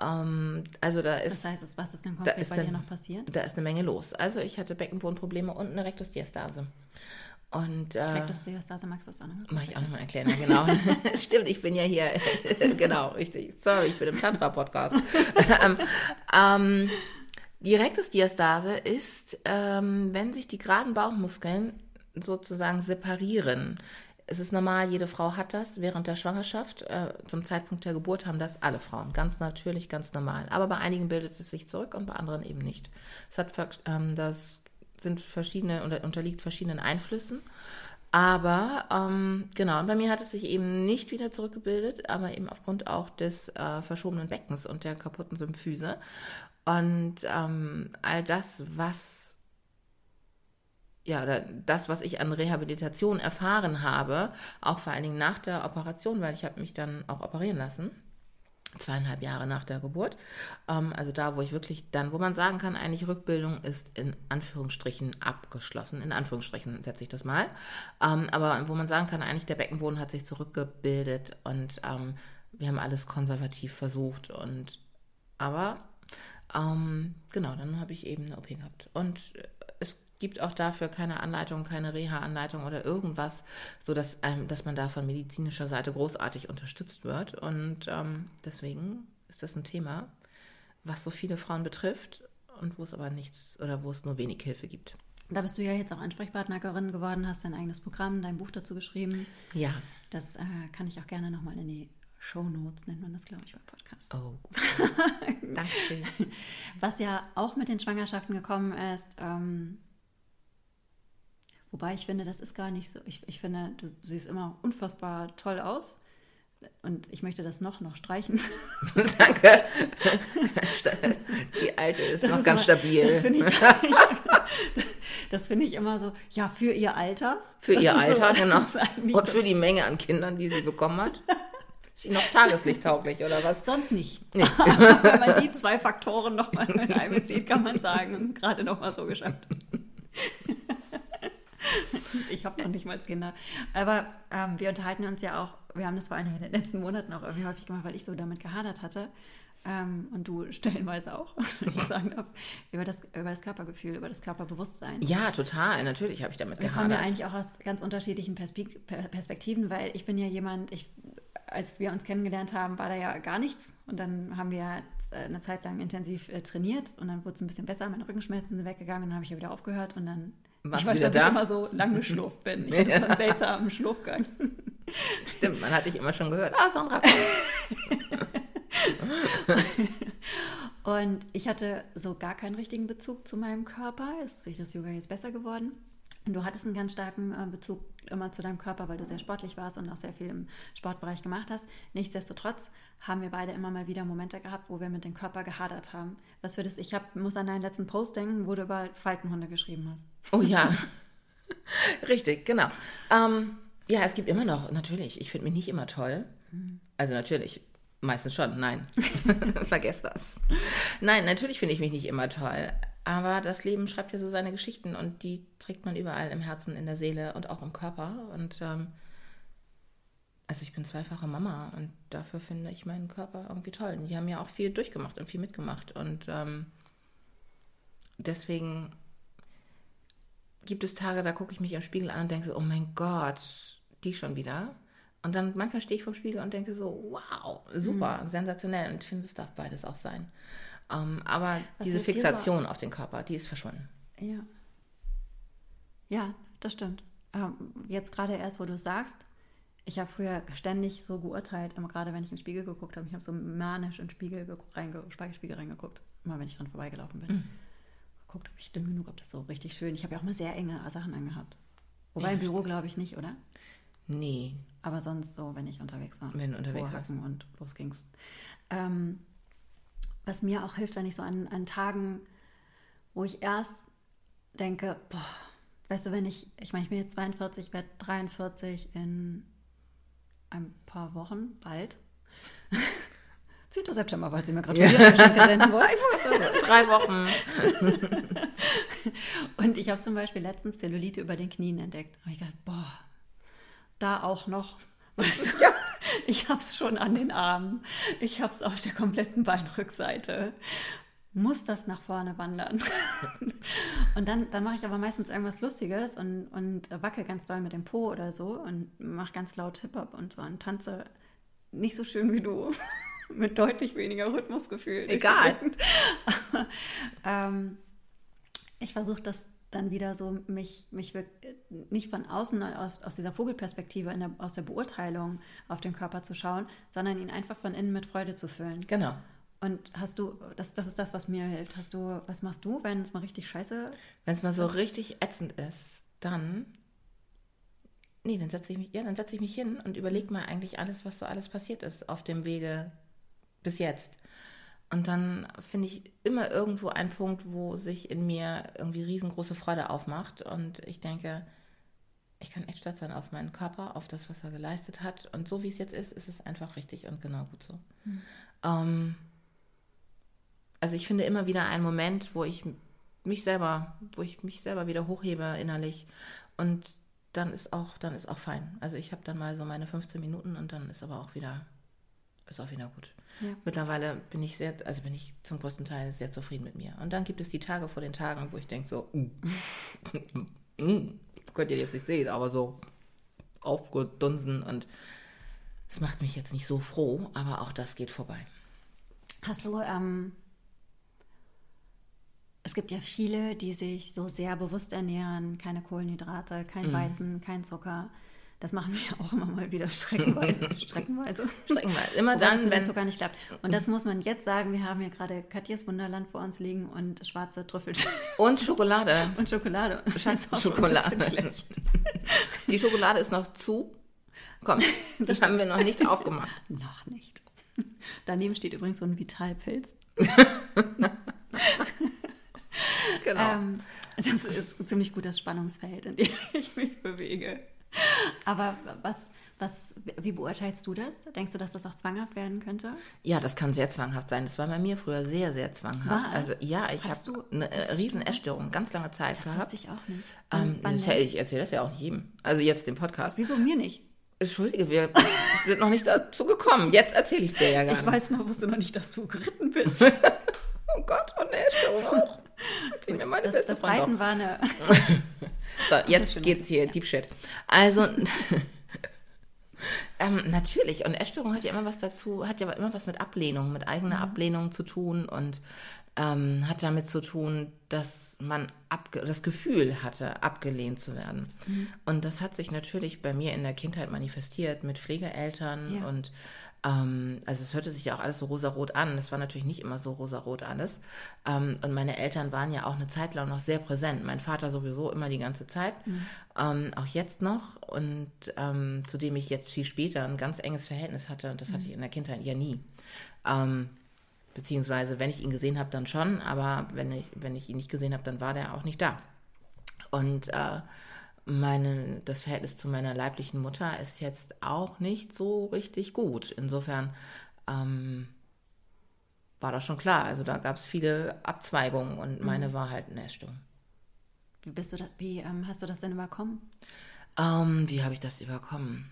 Ähm, also da ist. Das heißt, was ist denn konkret bei dir noch passiert? Da ist eine Menge los. Also ich hatte Beckenbodenprobleme und eine Rektusdiastase. Und, äh, Rektusdiastase, magst du das auch nochmal? Mach ich auch nochmal erklären, ja, genau. Stimmt, ich bin ja hier, genau, richtig. Sorry, ich bin im Tantra-Podcast. ähm, ähm, die Rektusdiastase ist, ähm, wenn sich die geraden Bauchmuskeln sozusagen separieren. Es ist normal, jede Frau hat das während der Schwangerschaft. Äh, zum Zeitpunkt der Geburt haben das alle Frauen. Ganz natürlich, ganz normal. Aber bei einigen bildet es sich zurück und bei anderen eben nicht. Es hat ähm, das sind verschiedene oder unterliegt verschiedenen Einflüssen. Aber ähm, genau, bei mir hat es sich eben nicht wieder zurückgebildet, aber eben aufgrund auch des äh, verschobenen Beckens und der kaputten Symphyse. Und ähm, all das, was ja, das, was ich an Rehabilitation erfahren habe, auch vor allen Dingen nach der Operation, weil ich habe mich dann auch operieren lassen zweieinhalb Jahre nach der Geburt. Ähm, also da, wo ich wirklich dann, wo man sagen kann, eigentlich Rückbildung ist in Anführungsstrichen abgeschlossen. In Anführungsstrichen setze ich das mal. Ähm, aber wo man sagen kann, eigentlich der Beckenboden hat sich zurückgebildet und ähm, wir haben alles konservativ versucht. Und aber ähm, genau, dann habe ich eben eine OP gehabt. Und es gibt auch dafür keine Anleitung, keine Reha-Anleitung oder irgendwas, sodass ähm, dass man da von medizinischer Seite großartig unterstützt wird. Und ähm, deswegen ist das ein Thema, was so viele Frauen betrifft und wo es aber nichts oder wo es nur wenig Hilfe gibt. Da bist du ja jetzt auch Ansprechpartnerin geworden, hast dein eigenes Programm, dein Buch dazu geschrieben. Ja. Das äh, kann ich auch gerne nochmal in die Show Notes nennt man das, glaube ich, beim Podcast. Oh, Dankeschön. Was ja auch mit den Schwangerschaften gekommen ist, ähm, Wobei ich finde, das ist gar nicht so. Ich, ich finde, du siehst immer unfassbar toll aus. Und ich möchte das noch, noch streichen. Danke. Die alte ist das noch ist ganz immer, stabil. Das finde ich, find ich immer so, ja, für ihr Alter. Für ihr Alter, so, genau. Und für die Menge an Kindern, die sie bekommen hat. Ist sie noch tageslichttauglich oder was? Sonst nicht. Nee. Wenn man die zwei Faktoren nochmal einbezieht, kann man sagen, gerade nochmal so geschafft. ich habe noch nicht mal Kinder. Aber ähm, wir unterhalten uns ja auch, wir haben das vor allem in den letzten Monaten auch irgendwie häufig gemacht, weil ich so damit gehadert hatte. Ähm, und du stellenweise auch, wenn ich sagen darf, über das, über das Körpergefühl, über das Körperbewusstsein. Ja, total. Natürlich habe ich damit gehadert. Wir kommen ja eigentlich auch aus ganz unterschiedlichen Perspektiven, weil ich bin ja jemand, ich, als wir uns kennengelernt haben, war da ja gar nichts. Und dann haben wir eine Zeit lang intensiv äh, trainiert und dann wurde es ein bisschen besser, meine Rückenschmerzen sind weggegangen und dann habe ich ja wieder aufgehört und dann warst ich weiß, dass da? ich immer so lang geschlurft bin. Ich hatte einen seltsamen Schlurfgang. Stimmt, man hat dich immer schon gehört. Ah, Sandra und ich hatte so gar keinen richtigen Bezug zu meinem Körper. Ist durch das Yoga jetzt besser geworden. Du hattest einen ganz starken äh, Bezug immer zu deinem Körper, weil du sehr sportlich warst und auch sehr viel im Sportbereich gemacht hast. Nichtsdestotrotz haben wir beide immer mal wieder Momente gehabt, wo wir mit dem Körper gehadert haben. Was würdest ich hab, muss an deinen letzten Post denken, wo du über Faltenhunde geschrieben hast. Oh ja, richtig, genau. Ähm, ja, es gibt immer noch, natürlich, ich finde mich nicht immer toll. Mhm. Also natürlich, meistens schon, nein. Vergesst das. Nein, natürlich finde ich mich nicht immer toll. Aber das Leben schreibt ja so seine Geschichten und die trägt man überall im Herzen, in der Seele und auch im Körper. Und ähm, also ich bin zweifache Mama und dafür finde ich meinen Körper irgendwie toll. Und die haben ja auch viel durchgemacht und viel mitgemacht. Und ähm, deswegen gibt es Tage, da gucke ich mich im Spiegel an und denke so, oh mein Gott, die schon wieder. Und dann manchmal stehe ich vor dem Spiegel und denke so, wow, super, mhm. sensationell. Und ich finde, es darf beides auch sein. Ähm, aber Was diese Fixation auf den Körper, die ist verschwunden. Ja. Ja, das stimmt. Ähm, jetzt gerade erst, wo du es sagst, ich habe früher ständig so geurteilt, immer gerade wenn ich in den Spiegel geguckt habe. Ich habe so manisch in den Spiegel, reinge Spiegelspiegel reingeguckt, immer wenn ich dran vorbeigelaufen bin. Mhm. Geguckt, ob ich dünn genug, ob das so richtig schön. Ich habe ja auch mal sehr enge Sachen angehabt. Wobei ja, im Büro glaube ich nicht, oder? Nee. Aber sonst so, wenn ich unterwegs war. Wenn du unterwegs warst. Und los ging's. Ähm, was mir auch hilft, wenn ich so an, an Tagen, wo ich erst denke, boah, weißt du, wenn ich, ich meine, ich bin jetzt 42, werde 43 in ein paar Wochen, bald. 10. September, weil Sie mir gratulieren, ja. Geschenke senden wollen. Drei Wochen. Und ich habe zum Beispiel letztens Zellulite über den Knien entdeckt. Habe ich gedacht, boah, da auch noch. Weißt du, ja. ich habe es schon an den Armen. Ich habe es auf der kompletten Beinrückseite. Muss das nach vorne wandern? und dann, dann mache ich aber meistens irgendwas Lustiges und, und wacke ganz doll mit dem Po oder so und mache ganz laut Hip-Hop und so und tanze nicht so schön wie du. mit deutlich weniger Rhythmusgefühl. Egal. ähm, ich versuche das dann wieder so mich, mich nicht von außen aus, aus dieser Vogelperspektive der, aus der Beurteilung auf den Körper zu schauen, sondern ihn einfach von innen mit Freude zu füllen. Genau. Und hast du, das, das ist das, was mir hilft. Hast du, was machst du, wenn es mal richtig scheiße Wenn es mal so richtig ätzend ist, dann. Nee, dann setze ich mich, ja, dann setze ich mich hin und überlege mal eigentlich alles, was so alles passiert ist auf dem Wege bis jetzt. Und dann finde ich immer irgendwo einen Punkt, wo sich in mir irgendwie riesengroße Freude aufmacht. Und ich denke, ich kann echt stolz sein auf meinen Körper, auf das, was er geleistet hat. Und so wie es jetzt ist, ist es einfach richtig und genau gut so. Mhm. Ähm, also ich finde immer wieder einen Moment, wo ich mich selber, wo ich mich selber wieder hochhebe innerlich. Und dann ist auch, dann ist auch fein. Also ich habe dann mal so meine 15 Minuten und dann ist aber auch wieder, ist auch wieder gut. Ja. Mittlerweile bin ich sehr, also bin ich zum größten Teil sehr zufrieden mit mir. Und dann gibt es die Tage vor den Tagen, wo ich denke so, mm, mm, könnt ihr jetzt nicht sehen, aber so aufgedunsen und es macht mich jetzt nicht so froh, aber auch das geht vorbei. Hast du, ähm, es gibt ja viele, die sich so sehr bewusst ernähren, keine Kohlenhydrate, kein mhm. Weizen, kein Zucker. Das machen wir auch immer mal wieder streckenweise. streckenweise. Streckenweise. Immer Wobei dann, wenn es gar nicht klappt. Und das muss man jetzt sagen, wir haben hier gerade Katjas Wunderland vor uns liegen und schwarze Trüffel. Und Schokolade. Und Schokolade. Schokolade. Die Schokolade ist noch zu. Komm, die haben wir noch nicht aufgemacht. noch nicht. Daneben steht übrigens so ein Vitalpilz. Genau. Ähm, das ist ziemlich gutes Spannungsfeld, in dem ich mich bewege. Aber was, was, wie beurteilst du das? Denkst du, dass das auch zwanghaft werden könnte? Ja, das kann sehr zwanghaft sein. Das war bei mir früher sehr, sehr zwanghaft. War also ja, ich habe eine äh, riesen Essstörung, ganz lange Zeit das gehabt. Das wusste ich auch nicht. Ähm, das, ich erzähle das ja auch nicht jedem. Also jetzt dem Podcast. Wieso mir nicht? Entschuldige, wir sind noch nicht dazu gekommen. Jetzt erzähle ich es dir ja gar nicht. Ich weiß noch, wusste noch nicht, dass du geritten bist. oh Gott, und eine Essstörung auch. Das ist mir meine das, beste das Reiten war eine So, jetzt geht's hier. Deep Shit. Also, ähm, natürlich, und Essstörung hat ja immer was dazu, hat ja immer was mit Ablehnung, mit eigener mhm. Ablehnung zu tun und ähm, hat damit zu tun, dass man das Gefühl hatte, abgelehnt zu werden. Mhm. Und das hat sich natürlich bei mir in der Kindheit manifestiert mit Pflegeeltern ja. und ähm, also es hörte sich ja auch alles so rosarot an. Das war natürlich nicht immer so rosarot alles. Ähm, und meine Eltern waren ja auch eine Zeit lang noch sehr präsent. Mein Vater sowieso immer die ganze Zeit, mhm. ähm, auch jetzt noch. Und ähm, zu dem ich jetzt viel später ein ganz enges Verhältnis hatte. Und das mhm. hatte ich in der Kindheit ja nie. Ähm, beziehungsweise, wenn ich ihn gesehen habe, dann schon. Aber wenn ich, wenn ich ihn nicht gesehen habe, dann war der auch nicht da. Und äh, meine, das Verhältnis zu meiner leiblichen Mutter ist jetzt auch nicht so richtig gut. Insofern ähm, war das schon klar. Also da gab es viele Abzweigungen und mhm. meine war halt eine Essstörung. Wie, bist du da, wie ähm, hast du das denn überkommen? Ähm, wie habe ich das überkommen?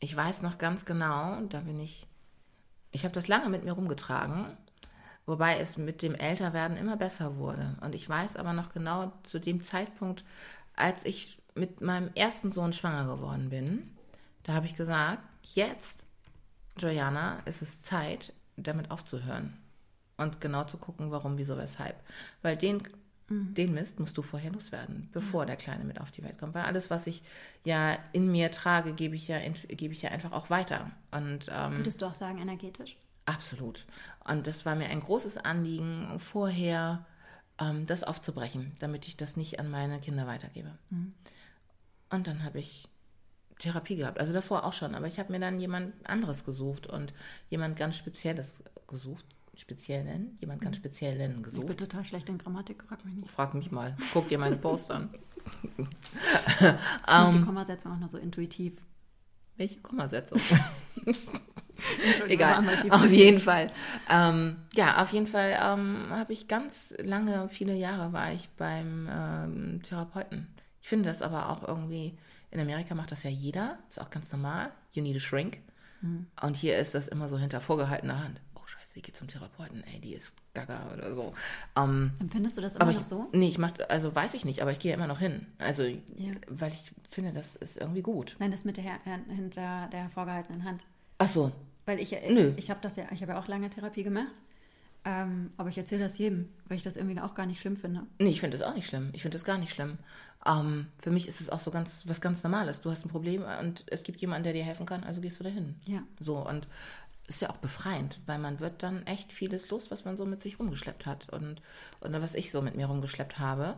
Ich weiß noch ganz genau, da bin ich, ich habe das lange mit mir rumgetragen, wobei es mit dem Älterwerden immer besser wurde. Und ich weiß aber noch genau zu dem Zeitpunkt, als ich mit meinem ersten Sohn schwanger geworden bin, da habe ich gesagt, jetzt, Joanna, ist es Zeit, damit aufzuhören. Und genau zu gucken, warum, wieso, weshalb. Weil den, mhm. den Mist musst du vorher loswerden, bevor mhm. der Kleine mit auf die Welt kommt. Weil alles, was ich ja in mir trage, gebe ich ja, gebe ich ja einfach auch weiter. Und, ähm, Würdest du auch sagen, energetisch? Absolut. Und das war mir ein großes Anliegen, vorher ähm, das aufzubrechen, damit ich das nicht an meine Kinder weitergebe. Mhm. Und dann habe ich Therapie gehabt. Also davor auch schon, aber ich habe mir dann jemand anderes gesucht und jemand ganz Spezielles gesucht. Speziellen, jemand ganz mhm. Speziellen gesucht. Ich bin total schlecht in Grammatik, frag mich nicht. Frag mich mal. Guck dir meine Post an. um, die ähm, Kommasetzung auch noch so intuitiv. Welche Kommasetzung? Egal, auf jeden Fall. Ähm, ja, auf jeden Fall ähm, habe ich ganz lange, viele Jahre war ich beim ähm, Therapeuten. Ich finde das aber auch irgendwie in Amerika macht das ja jeder, ist auch ganz normal. You need a shrink. Mhm. Und hier ist das immer so hinter vorgehaltener Hand. Oh Scheiße, die geht zum Therapeuten, ey, die ist gaga oder so. Um, Empfindest du das immer noch ich, so? Nee, ich mach, also weiß ich nicht, aber ich gehe immer noch hin. Also, ja. weil ich finde, das ist irgendwie gut. Nein, das mit der hinter der vorgehaltenen Hand. Ach so. Weil ich, ich, Nö. ich habe das ja, ich habe ja auch lange Therapie gemacht. Ähm, aber ich erzähle das jedem, weil ich das irgendwie auch gar nicht schlimm finde. Nee, ich finde das auch nicht schlimm. Ich finde das gar nicht schlimm. Ähm, für mich ist es auch so ganz was ganz Normales. Du hast ein Problem und es gibt jemanden, der dir helfen kann, also gehst du dahin. Ja. So und ist ja auch befreiend, weil man wird dann echt vieles los, was man so mit sich rumgeschleppt hat und oder was ich so mit mir rumgeschleppt habe.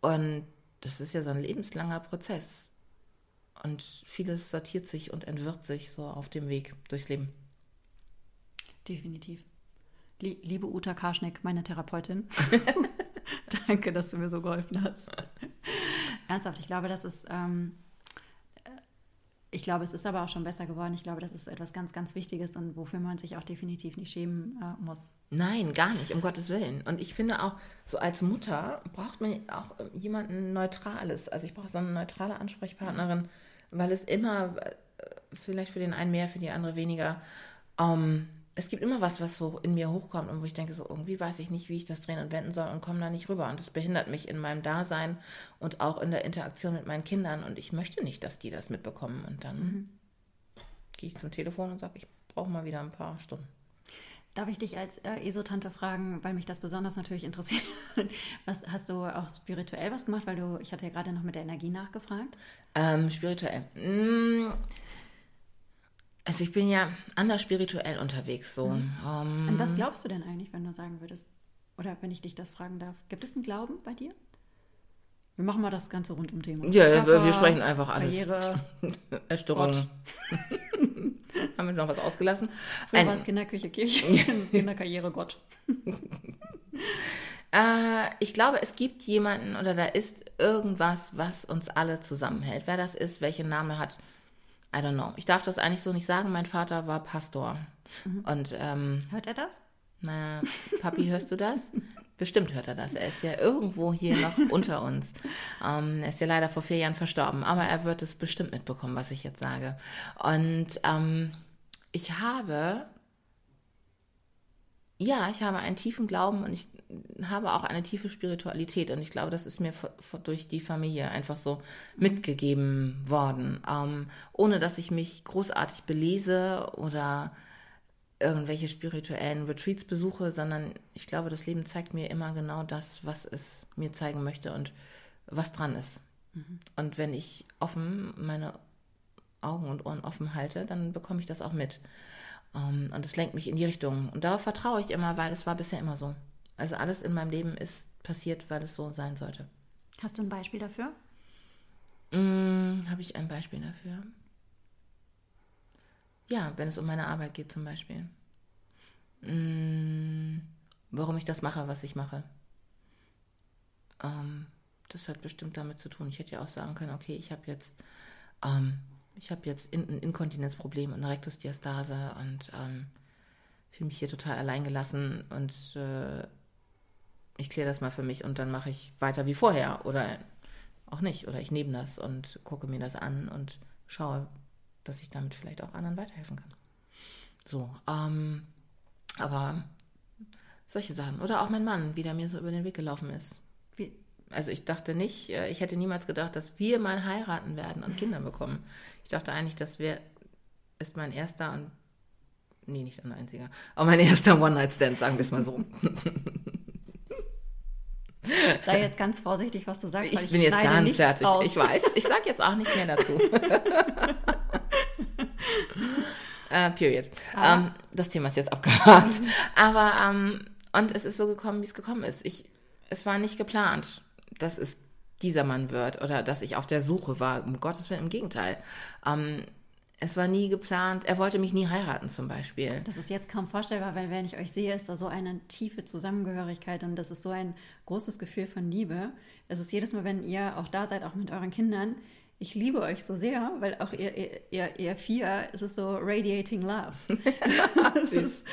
Und das ist ja so ein lebenslanger Prozess. Und vieles sortiert sich und entwirrt sich so auf dem Weg durchs Leben. Definitiv. Liebe Uta Karschneck, meine Therapeutin. Danke, dass du mir so geholfen hast. Ernsthaft, ich glaube, das ist, ähm, äh, ich glaube, es ist aber auch schon besser geworden. Ich glaube, das ist etwas ganz, ganz Wichtiges und wofür man sich auch definitiv nicht schämen äh, muss. Nein, gar nicht, um Gottes Willen. Und ich finde auch, so als Mutter braucht man auch jemanden Neutrales. Also ich brauche so eine neutrale Ansprechpartnerin, weil es immer, äh, vielleicht für den einen mehr, für die andere weniger, ähm, es gibt immer was, was so in mir hochkommt und wo ich denke, so irgendwie weiß ich nicht, wie ich das drehen und wenden soll und komme da nicht rüber. Und das behindert mich in meinem Dasein und auch in der Interaktion mit meinen Kindern. Und ich möchte nicht, dass die das mitbekommen. Und dann mhm. gehe ich zum Telefon und sage, ich brauche mal wieder ein paar Stunden. Darf ich dich als äh, ESO-Tante fragen, weil mich das besonders natürlich interessiert. Was hast du auch spirituell was gemacht? Weil du, ich hatte ja gerade noch mit der Energie nachgefragt. Ähm, spirituell. Mmh also ich bin ja anders spirituell unterwegs so. Mhm. Um, An was glaubst du denn eigentlich, wenn du sagen würdest? Oder wenn ich dich das fragen darf. Gibt es einen Glauben bei dir? Wir machen mal das ganze rund um Thema. Ja, Körper, wir sprechen einfach alles. Karriere, Erstörung. Haben wir noch was ausgelassen? Früher war es Kinderküche, Kirche, Kinderkarriere, Gott. äh, ich glaube, es gibt jemanden oder da ist irgendwas, was uns alle zusammenhält. Wer das ist, welchen Namen hat, I don't know. Ich darf das eigentlich so nicht sagen. Mein Vater war Pastor. Mhm. Und ähm, hört er das? Na, Papi, hörst du das? Bestimmt hört er das. Er ist ja irgendwo hier noch unter uns. Ähm, er ist ja leider vor vier Jahren verstorben, aber er wird es bestimmt mitbekommen, was ich jetzt sage. Und ähm, ich habe, ja, ich habe einen tiefen Glauben und ich habe auch eine tiefe Spiritualität und ich glaube, das ist mir durch die Familie einfach so mitgegeben worden, ähm, ohne dass ich mich großartig belese oder irgendwelche spirituellen Retreats besuche, sondern ich glaube, das Leben zeigt mir immer genau das, was es mir zeigen möchte und was dran ist. Mhm. Und wenn ich offen meine Augen und Ohren offen halte, dann bekomme ich das auch mit. Um, ähm, und es lenkt mich in die Richtung. Und darauf vertraue ich immer, weil es war bisher immer so. Also alles in meinem Leben ist passiert, weil es so sein sollte. Hast du ein Beispiel dafür? Mm, Habe ich ein Beispiel dafür? Ja, wenn es um meine Arbeit geht zum Beispiel. Mm, warum ich das mache, was ich mache. Ähm, das hat bestimmt damit zu tun. Ich hätte ja auch sagen können, okay, ich habe jetzt, ähm, ich habe jetzt ein Inkontinenzproblem und eine Rektusdiastase und ähm, fühle mich hier total allein gelassen und äh, ich kläre das mal für mich und dann mache ich weiter wie vorher oder auch nicht. Oder ich nehme das und gucke mir das an und schaue, dass ich damit vielleicht auch anderen weiterhelfen kann. So, ähm, aber solche Sachen. Oder auch mein Mann, wie der mir so über den Weg gelaufen ist. Also ich dachte nicht, äh, ich hätte niemals gedacht, dass wir mal heiraten werden und Kinder bekommen. Ich dachte eigentlich, das wäre, ist mein erster und, nee, nicht ein einziger, aber mein erster One-Night-Stand, sagen wir es mal so. Sei jetzt ganz vorsichtig, was du sagst. Ich, ich bin jetzt ganz fertig. Raus. Ich weiß. Ich sage jetzt auch nicht mehr dazu. uh, period. Um, das Thema ist jetzt abgehakt. Aber um, und es ist so gekommen, wie es gekommen ist. Ich, es war nicht geplant, dass es dieser Mann wird oder dass ich auf der Suche war. Um Gottes Willen, im Gegenteil. Um, es war nie geplant. Er wollte mich nie heiraten zum Beispiel. Das ist jetzt kaum vorstellbar, weil wenn ich euch sehe, ist da so eine tiefe Zusammengehörigkeit und das ist so ein großes Gefühl von Liebe. Es ist jedes Mal, wenn ihr auch da seid, auch mit euren Kindern, ich liebe euch so sehr, weil auch ihr, ihr, ihr vier, es ist so radiating love. das ist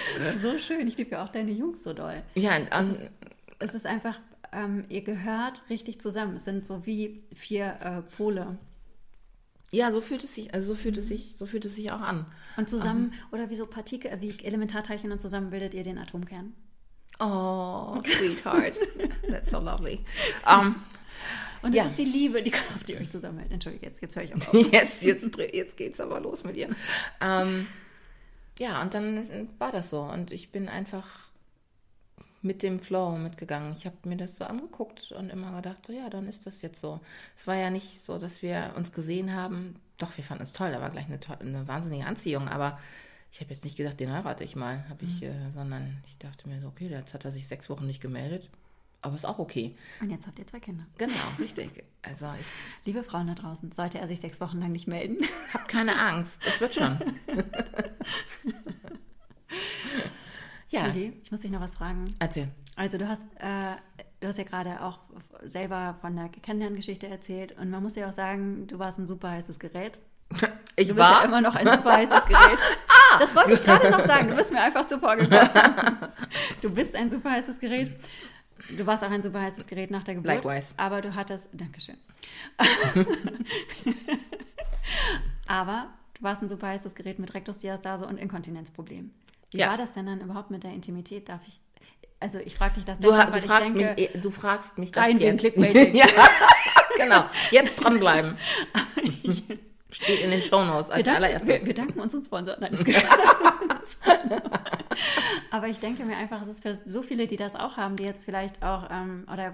so schön. Ich liebe ja auch deine Jungs so doll. Ja, und, es, ist, es ist einfach, ähm, ihr gehört richtig zusammen. Es sind so wie vier äh, Pole. Ja, so fühlt es sich, also so fühlt es sich, so fühlt es sich auch an. Und zusammen, um, ähm. oder wie so Partikel, wie Elementarteilchen und zusammen bildet ihr den Atomkern. Oh, sweetheart. That's so lovely. Um, und das ja. ist die Liebe, die Kraft, die euch zusammenhält. Entschuldigung, jetzt, jetzt höre ich auch auf. jetzt, jetzt, jetzt geht's aber los mit ihr. Um, ja, und dann war das so. Und ich bin einfach mit dem Flow mitgegangen. Ich habe mir das so angeguckt und immer gedacht, so ja, dann ist das jetzt so. Es war ja nicht so, dass wir uns gesehen haben. Doch, wir fanden es toll, da war gleich eine, eine wahnsinnige Anziehung, aber ich habe jetzt nicht gedacht, den heirate ich mal, habe ich, mhm. äh, sondern ich dachte mir so, okay, jetzt hat er sich sechs Wochen nicht gemeldet, aber ist auch okay. Und jetzt habt ihr zwei Kinder. Genau, richtig. Also ich, Liebe Frauen da draußen, sollte er sich sechs Wochen lang nicht melden? Habt keine Angst, es wird schon. Ja. Julie, ich muss dich noch was fragen. Erzähl. Also du hast, äh, du hast ja gerade auch selber von der Kennenlerngeschichte erzählt und man muss ja auch sagen, du warst ein super heißes Gerät. Ich du bist war ja immer noch ein super heißes Gerät. ah! Das wollte ich gerade noch sagen. Du bist mir einfach zuvor gekommen. du bist ein super heißes Gerät. Du warst auch ein super heißes Gerät nach der Geburt. Likewise. Aber du hattest, Dankeschön. aber du warst ein super heißes Gerät mit Rektusdiastase und Inkontinenzproblem. Wie ja. war das denn dann überhaupt mit der Intimität? Darf ich, also ich frage dich das du, deshalb, du, fragst denke, mich, du fragst mich das jetzt. Clickbaiting. ja, genau. Jetzt dranbleiben. Steht in den Shownotes als wir allererstes. Wir, wir, danken uns und Sponsor. Nein, das Aber ich denke mir einfach, es ist für so viele, die das auch haben, die jetzt vielleicht auch, ähm, oder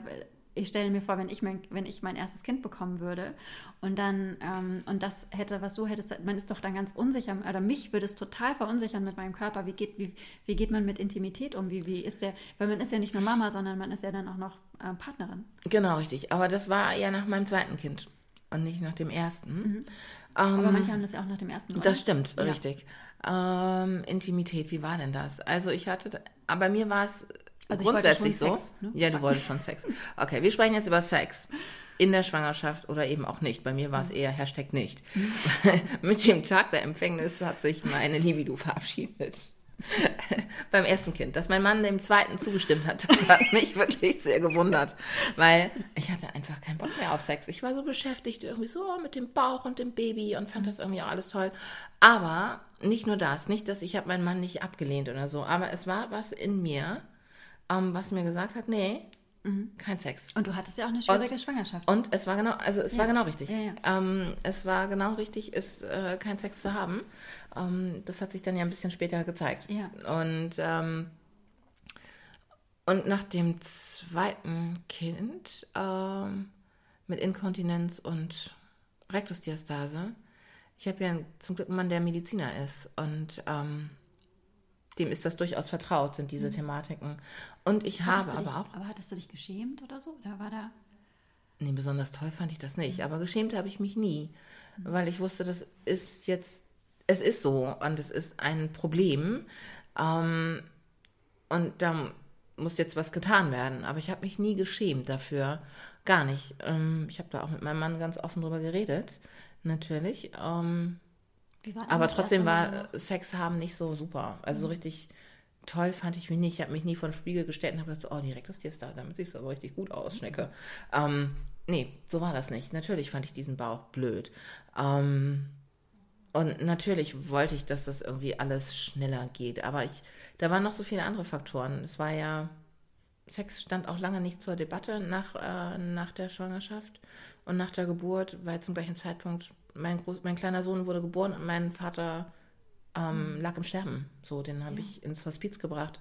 ich stelle mir vor, wenn ich mein, wenn ich mein erstes Kind bekommen würde und dann ähm, und das hätte, was so hättest, man ist doch dann ganz unsicher, oder mich würde es total verunsichern mit meinem Körper. Wie geht, wie, wie geht man mit Intimität um? Wie, wie ist der, weil man ist ja nicht nur Mama, sondern man ist ja dann auch noch äh, Partnerin. Genau, richtig. Aber das war ja nach meinem zweiten Kind und nicht nach dem ersten. Mhm. Ähm, Aber manche haben das ja auch nach dem ersten. Oder? Das stimmt, ja. richtig. Ähm, Intimität, wie war denn das? Also ich hatte, aber bei mir war es also grundsätzlich so. Sex, ne? Ja, du wolltest schon Sex. Okay, wir sprechen jetzt über Sex. In der Schwangerschaft oder eben auch nicht. Bei mir war es mhm. eher Hashtag nicht. Mit dem Tag der Empfängnis hat sich meine Libido verabschiedet. Beim ersten Kind. Dass mein Mann dem zweiten zugestimmt hat, das hat mich wirklich sehr gewundert. Weil ich hatte einfach keinen Bock mehr auf Sex. Ich war so beschäftigt irgendwie so mit dem Bauch und dem Baby und fand das irgendwie auch alles toll. Aber nicht nur das. Nicht, dass ich habe meinen Mann nicht abgelehnt oder so. Aber es war was in mir, ähm, was mir gesagt hat, nee, mhm. kein Sex. Und du hattest ja auch eine schwierige und, Schwangerschaft. Und es war genau, also es ja. war genau richtig. Ja, ja. Ähm, es war genau richtig, ist äh, kein Sex zu haben. Ähm, das hat sich dann ja ein bisschen später gezeigt. Und ähm, und nach dem zweiten Kind ähm, mit Inkontinenz und Rektusdiastase, ich habe ja zum Glück einen Mann, der Mediziner ist und ähm, dem ist das durchaus vertraut, sind diese mhm. Thematiken. Und ich hattest habe aber dich, auch. Aber hattest du dich geschämt oder so? Oder war da. Nee, besonders toll fand ich das nicht. Mhm. Aber geschämt habe ich mich nie. Mhm. Weil ich wusste, das ist jetzt. Es ist so und es ist ein Problem. Ähm, und da muss jetzt was getan werden. Aber ich habe mich nie geschämt dafür. Gar nicht. Ähm, ich habe da auch mit meinem Mann ganz offen drüber geredet. Natürlich. Ähm, aber trotzdem war Sex haben nicht so super. Also so richtig toll fand ich mich nicht. Ich habe mich nie vor den Spiegel gestellt und habe gesagt, oh, direkt ist dir da, damit siehst du aber richtig gut aus, Schnecke. Ähm, nee, so war das nicht. Natürlich fand ich diesen Bauch blöd. Ähm, und natürlich wollte ich, dass das irgendwie alles schneller geht. Aber ich, da waren noch so viele andere Faktoren. Es war ja, Sex stand auch lange nicht zur Debatte nach, äh, nach der Schwangerschaft und nach der Geburt, weil zum gleichen Zeitpunkt mein, Groß, mein kleiner Sohn wurde geboren und mein Vater ähm, mhm. lag im Sterben. So, den habe ja. ich ins Hospiz gebracht,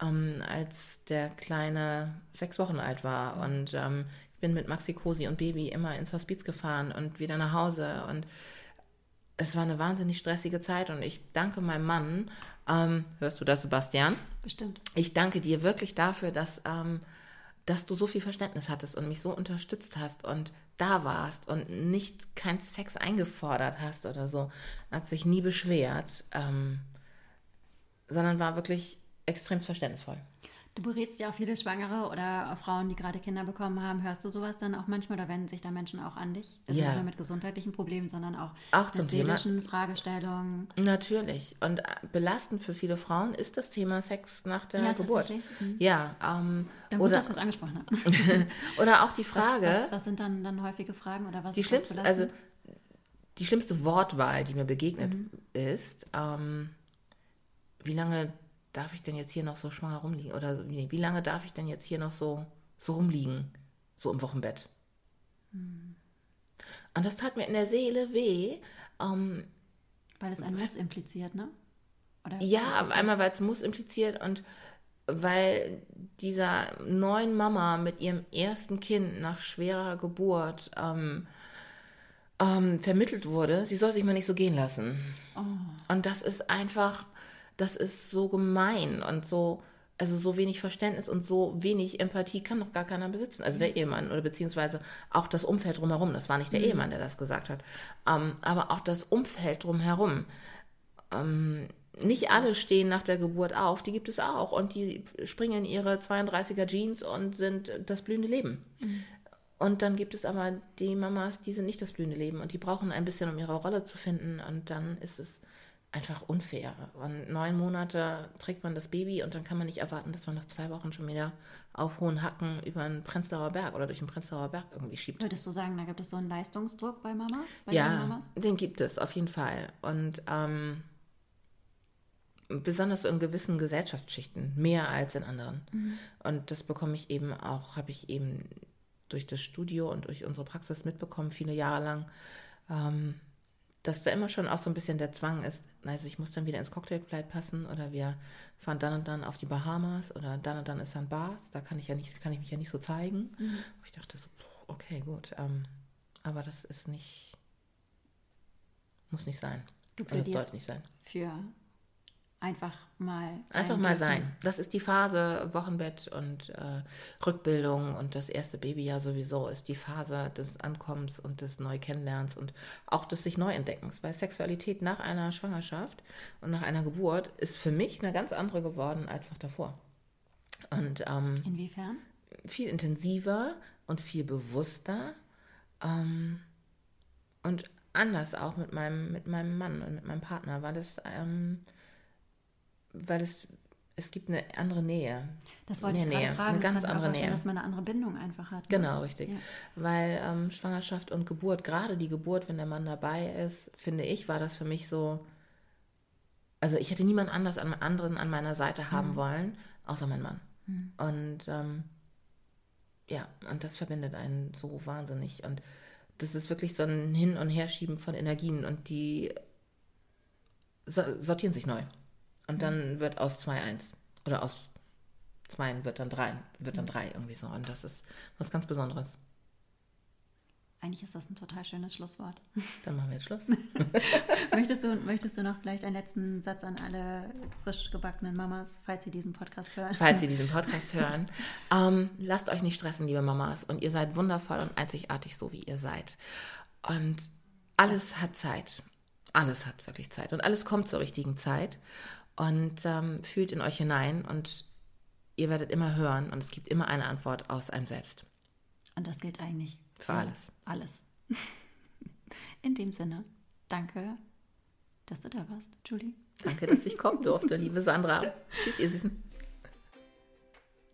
ähm, als der Kleine sechs Wochen alt war. Und ähm, ich bin mit Maxi Cosi und Baby immer ins Hospiz gefahren und wieder nach Hause. Und es war eine wahnsinnig stressige Zeit und ich danke meinem Mann. Ähm, hörst du das, Sebastian? Bestimmt. Ich danke dir wirklich dafür, dass, ähm, dass du so viel Verständnis hattest und mich so unterstützt hast und da warst und nicht kein Sex eingefordert hast oder so. Hat sich nie beschwert, ähm, sondern war wirklich extrem verständnisvoll. Du berätst ja auch viele Schwangere oder Frauen, die gerade Kinder bekommen haben. Hörst du sowas dann auch manchmal oder wenden sich da Menschen auch an dich? Also ja. nicht nur mit gesundheitlichen Problemen, sondern auch, auch mit seelischen Thema. Fragestellungen. Natürlich. Und belastend für viele Frauen ist das Thema Sex nach der ja, Geburt. Mhm. Ja. Ähm, dann gut, oder, dass wir es angesprochen haben. oder auch die Frage. Was, was, was, sind dann, dann häufige Fragen oder was die schlimmste, also die schlimmste Wortwahl, die mir begegnet mhm. ist, ähm, wie lange darf ich denn jetzt hier noch so schwanger rumliegen? Oder nee, wie lange darf ich denn jetzt hier noch so, so rumliegen? So im Wochenbett. Hm. Und das tat mir in der Seele weh. Ähm, weil es ein Muss impliziert, ne? Oder ja, einmal weil es Muss impliziert und weil dieser neuen Mama mit ihrem ersten Kind nach schwerer Geburt ähm, ähm, vermittelt wurde, sie soll sich mal nicht so gehen lassen. Oh. Und das ist einfach, das ist so gemein und so, also so wenig Verständnis und so wenig Empathie kann doch gar keiner besitzen. Also der mhm. Ehemann oder beziehungsweise auch das Umfeld drumherum. Das war nicht der mhm. Ehemann, der das gesagt hat. Ähm, aber auch das Umfeld drumherum. Ähm, nicht alle stehen nach der Geburt auf, die gibt es auch. Und die springen in ihre 32er Jeans und sind das blühende Leben. Mhm. Und dann gibt es aber die Mamas, die sind nicht das blühende Leben und die brauchen ein bisschen, um ihre Rolle zu finden. Und dann ist es einfach unfair. Und neun Monate trägt man das Baby und dann kann man nicht erwarten, dass man nach zwei Wochen schon wieder auf hohen Hacken über einen Prenzlauer Berg oder durch den Prenzlauer Berg irgendwie schiebt. Würdest du sagen, da gibt es so einen Leistungsdruck bei Mamas? Bei ja, Mamas? den gibt es auf jeden Fall. Und ähm, besonders in gewissen Gesellschaftsschichten, mehr als in anderen. Mhm. Und das bekomme ich eben auch, habe ich eben durch das Studio und durch unsere Praxis mitbekommen, viele Jahre lang. Ähm, dass da immer schon auch so ein bisschen der Zwang ist, also ich muss dann wieder ins Cocktailkleid passen oder wir fahren dann und dann auf die Bahamas oder dann und dann ist dann Bars, da kann ich ja nicht, kann ich mich ja nicht so zeigen. Mhm. Ich dachte so, okay, gut, ähm, aber das ist nicht, muss nicht sein. Du plädierst nicht sein. für einfach mal einfach mal sein. Das ist die Phase Wochenbett und äh, Rückbildung und das erste Babyjahr sowieso ist die Phase des Ankommens und des Neukennenlernens und auch des sich Neuentdeckens. Weil Sexualität nach einer Schwangerschaft und nach einer Geburt ist für mich eine ganz andere geworden als noch davor. Und ähm, inwiefern? Viel intensiver und viel bewusster ähm, und anders auch mit meinem mit meinem Mann und mit meinem Partner, weil es ähm, weil es, es gibt eine andere Nähe. Das wollte eine ich Nähe, fragen. Eine ganz andere Nähe. Dass man eine andere Bindung einfach hat. Ne? Genau, richtig. Ja. Weil ähm, Schwangerschaft und Geburt, gerade die Geburt, wenn der Mann dabei ist, finde ich, war das für mich so, also ich hätte niemand anders an, anderen an meiner Seite haben mhm. wollen, außer mein Mann. Mhm. Und ähm, ja, und das verbindet einen so wahnsinnig. Und das ist wirklich so ein Hin- und Herschieben von Energien und die sortieren sich neu. Und dann wird aus 2 1. Oder aus 2 wird dann 3, wird dann 3 irgendwie so. Und das ist was ganz Besonderes. Eigentlich ist das ein total schönes Schlusswort. Dann machen wir jetzt Schluss. möchtest, du, möchtest du noch vielleicht einen letzten Satz an alle frisch gebackenen Mamas, falls sie diesen Podcast hören? Falls sie diesen Podcast hören. Ähm, lasst euch nicht stressen, liebe Mamas. Und ihr seid wundervoll und einzigartig, so wie ihr seid. Und alles hat Zeit. Alles hat wirklich Zeit. Und alles kommt zur richtigen Zeit und ähm, fühlt in euch hinein und ihr werdet immer hören und es gibt immer eine Antwort aus einem selbst. Und das gilt eigentlich für, für alles. Alles. In dem Sinne, danke, dass du da warst, Julie. Danke, dass ich kommen durfte, liebe Sandra. Tschüss, ihr Süßen.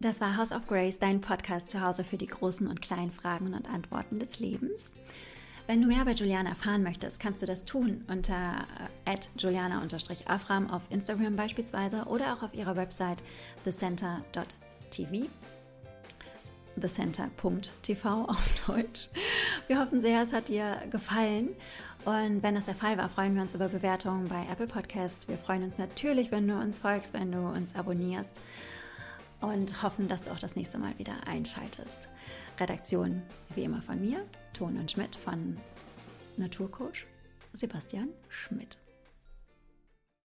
Das war House of Grace, dein Podcast zu Hause für die großen und kleinen Fragen und Antworten des Lebens. Wenn du mehr über Juliana erfahren möchtest, kannst du das tun unter äh, juliana-afram auf Instagram beispielsweise oder auch auf ihrer Website thecenter.tv thecenter.tv auf Deutsch. Wir hoffen sehr, es hat dir gefallen. Und wenn das der Fall war, freuen wir uns über Bewertungen bei Apple Podcast. Wir freuen uns natürlich, wenn du uns folgst, wenn du uns abonnierst und hoffen, dass du auch das nächste Mal wieder einschaltest. Redaktion wie immer von mir, Ton und Schmidt von Naturcoach Sebastian Schmidt.